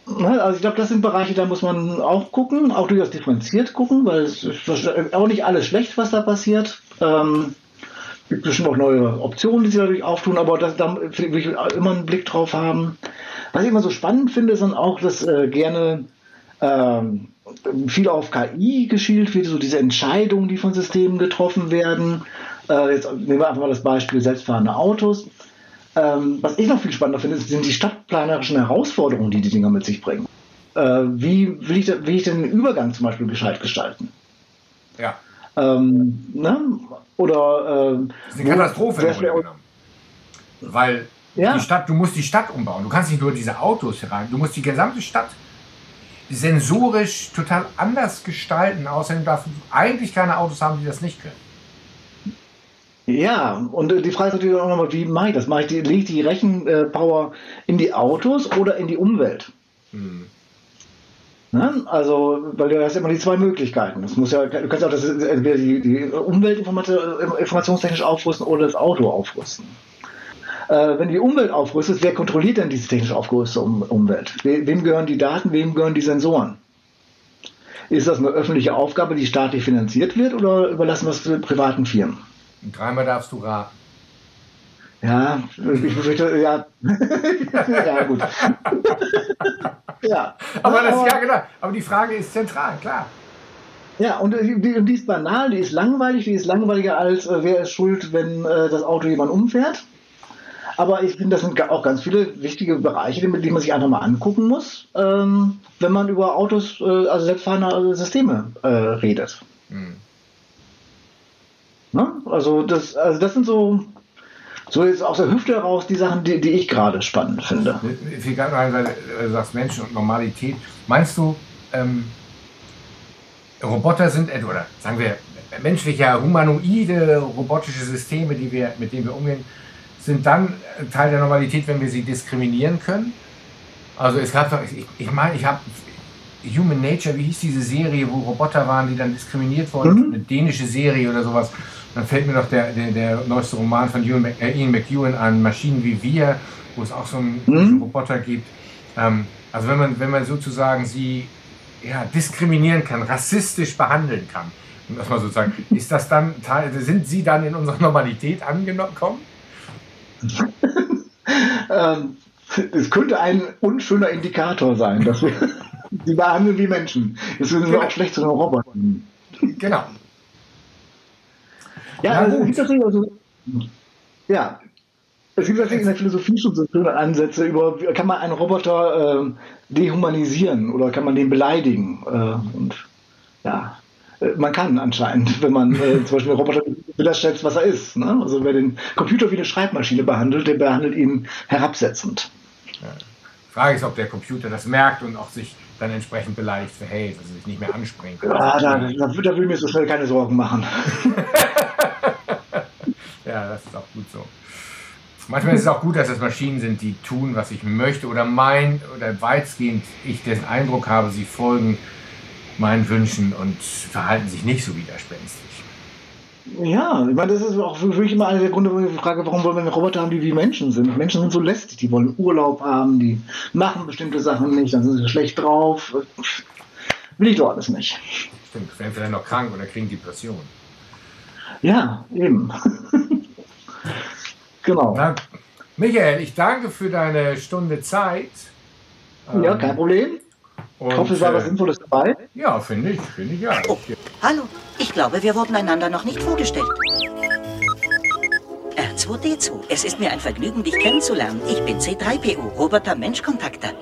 ne, also ich glaube, das sind Bereiche, da muss man auch gucken, auch durchaus differenziert gucken, weil es ist auch nicht alles schlecht, was da passiert. Ähm, gibt bestimmt auch neue Optionen, die sich dadurch auftun, aber das, da will ich immer einen Blick drauf haben. Was ich immer so spannend finde, ist dann auch, dass äh, gerne ähm, viel auf KI geschielt wird, so diese Entscheidungen, die von Systemen getroffen werden. Äh, jetzt nehmen wir einfach mal das Beispiel selbstfahrende Autos. Ähm, was ich noch viel spannender finde, sind die stadtplanerischen Herausforderungen, die die Dinger mit sich bringen. Äh, wie will ich, will ich den Übergang zum Beispiel gescheit gestalten? Ja. Ähm, ne? Oder. Äh, das ist eine Katastrophe. Weil ja. Die Stadt, du musst die Stadt umbauen. Du kannst nicht nur diese Autos herein, du musst die gesamte Stadt sensorisch total anders gestalten. Außerdem darfst du eigentlich keine Autos haben, die das nicht können. Ja, und die Frage ist natürlich auch nochmal, wie mache ich das? Mache ich die, lege ich die Rechenpower in die Autos oder in die Umwelt? Hm. Ne? Also, weil du hast immer die zwei Möglichkeiten. Das muss ja, du kannst auch das, entweder die, die Umwelt informationstechnisch aufrüsten oder das Auto aufrüsten. Äh, wenn die Umwelt aufrüstet, wer kontrolliert denn diese technisch aufgerüstete um Umwelt? We wem gehören die Daten, wem gehören die Sensoren? Ist das eine öffentliche Aufgabe, die staatlich finanziert wird, oder überlassen wir es privaten Firmen? Dreimal darfst du raten. Ja, ich befürchte, ja. ja, gut. ja. Aber das, ja, genau. Aber die Frage ist zentral, klar. Ja, und die, die, ist banal, die ist langweilig, die ist langweiliger als, äh, wer ist schuld, wenn äh, das Auto jemand umfährt. Aber ich finde, das sind auch ganz viele wichtige Bereiche, die man sich einfach mal angucken muss, ähm, wenn man über Autos, äh, also selbstfahrende Systeme äh, redet. Mhm. Ne? Also, das, also das sind so, so jetzt aus der Hüfte heraus die Sachen, die, die ich gerade spannend finde. Gerade, weil du sagst Menschen und Normalität. Meinst du, ähm, Roboter sind, oder sagen wir, menschliche, humanoide, robotische Systeme, die wir, mit denen wir umgehen, sind dann Teil der Normalität, wenn wir sie diskriminieren können? Also es gab doch, ich, ich meine, ich habe Human Nature, wie hieß diese Serie, wo Roboter waren, die dann diskriminiert wurden, mhm. eine dänische Serie oder sowas. Dann fällt mir noch der, der, der neueste Roman von Ian, äh, Ian McEwan an, Maschinen wie wir, wo es auch so einen mhm. Roboter gibt. Ähm, also wenn man, wenn man sozusagen sie ja, diskriminieren kann, rassistisch behandeln kann, um das mal sozusagen, ist das dann sind sie dann in unserer Normalität angekommen? ähm, es könnte ein unschöner Indikator sein, dass wir sie behandeln wie Menschen. Deswegen sind wir auch schlecht zu den Robotern. Genau. Ja, also, also, ja, es gibt tatsächlich in der Philosophie schon so schöne Ansätze über, kann man einen Roboter äh, dehumanisieren oder kann man den beleidigen? Äh, und ja, äh, man kann anscheinend, wenn man äh, zum Beispiel einen Roboter das schätzt, was er ist. Ne? Also wer den Computer wie eine Schreibmaschine behandelt, der behandelt ihn herabsetzend. Ja. Frage ist, ob der Computer das merkt und auch sich dann entsprechend beleidigt verhält, dass er sich nicht mehr anspringt. Ja, da, da, da will ich mir so schnell keine Sorgen machen. ja, das ist auch gut so. Manchmal ist es auch gut, dass es Maschinen sind, die tun, was ich möchte oder mein oder weitgehend ich den Eindruck habe, sie folgen meinen Wünschen und verhalten sich nicht so widerspenstig. Ja, ich meine, das ist auch für mich immer einer der Gründe, wo ich frage, warum wollen wir einen Roboter haben, die wie Menschen sind. Menschen sind so lästig, die wollen Urlaub haben, die machen bestimmte Sachen nicht, dann sind sie schlecht drauf. Will ich doch alles nicht. Stimmt, werden vielleicht noch krank oder kriegen Depressionen. Ja, eben. genau. Na, Michael, ich danke für deine Stunde Zeit. Ja, kein Problem. Und, ich hoffe, es war was äh, Sinnvolles dabei. Ja, finde ich, finde ich ja. Oh, hallo, ich glaube, wir wurden einander noch nicht vorgestellt. R2D2, es ist mir ein Vergnügen, dich kennenzulernen. Ich bin C3PO, Roboter Mensch-Kontakter.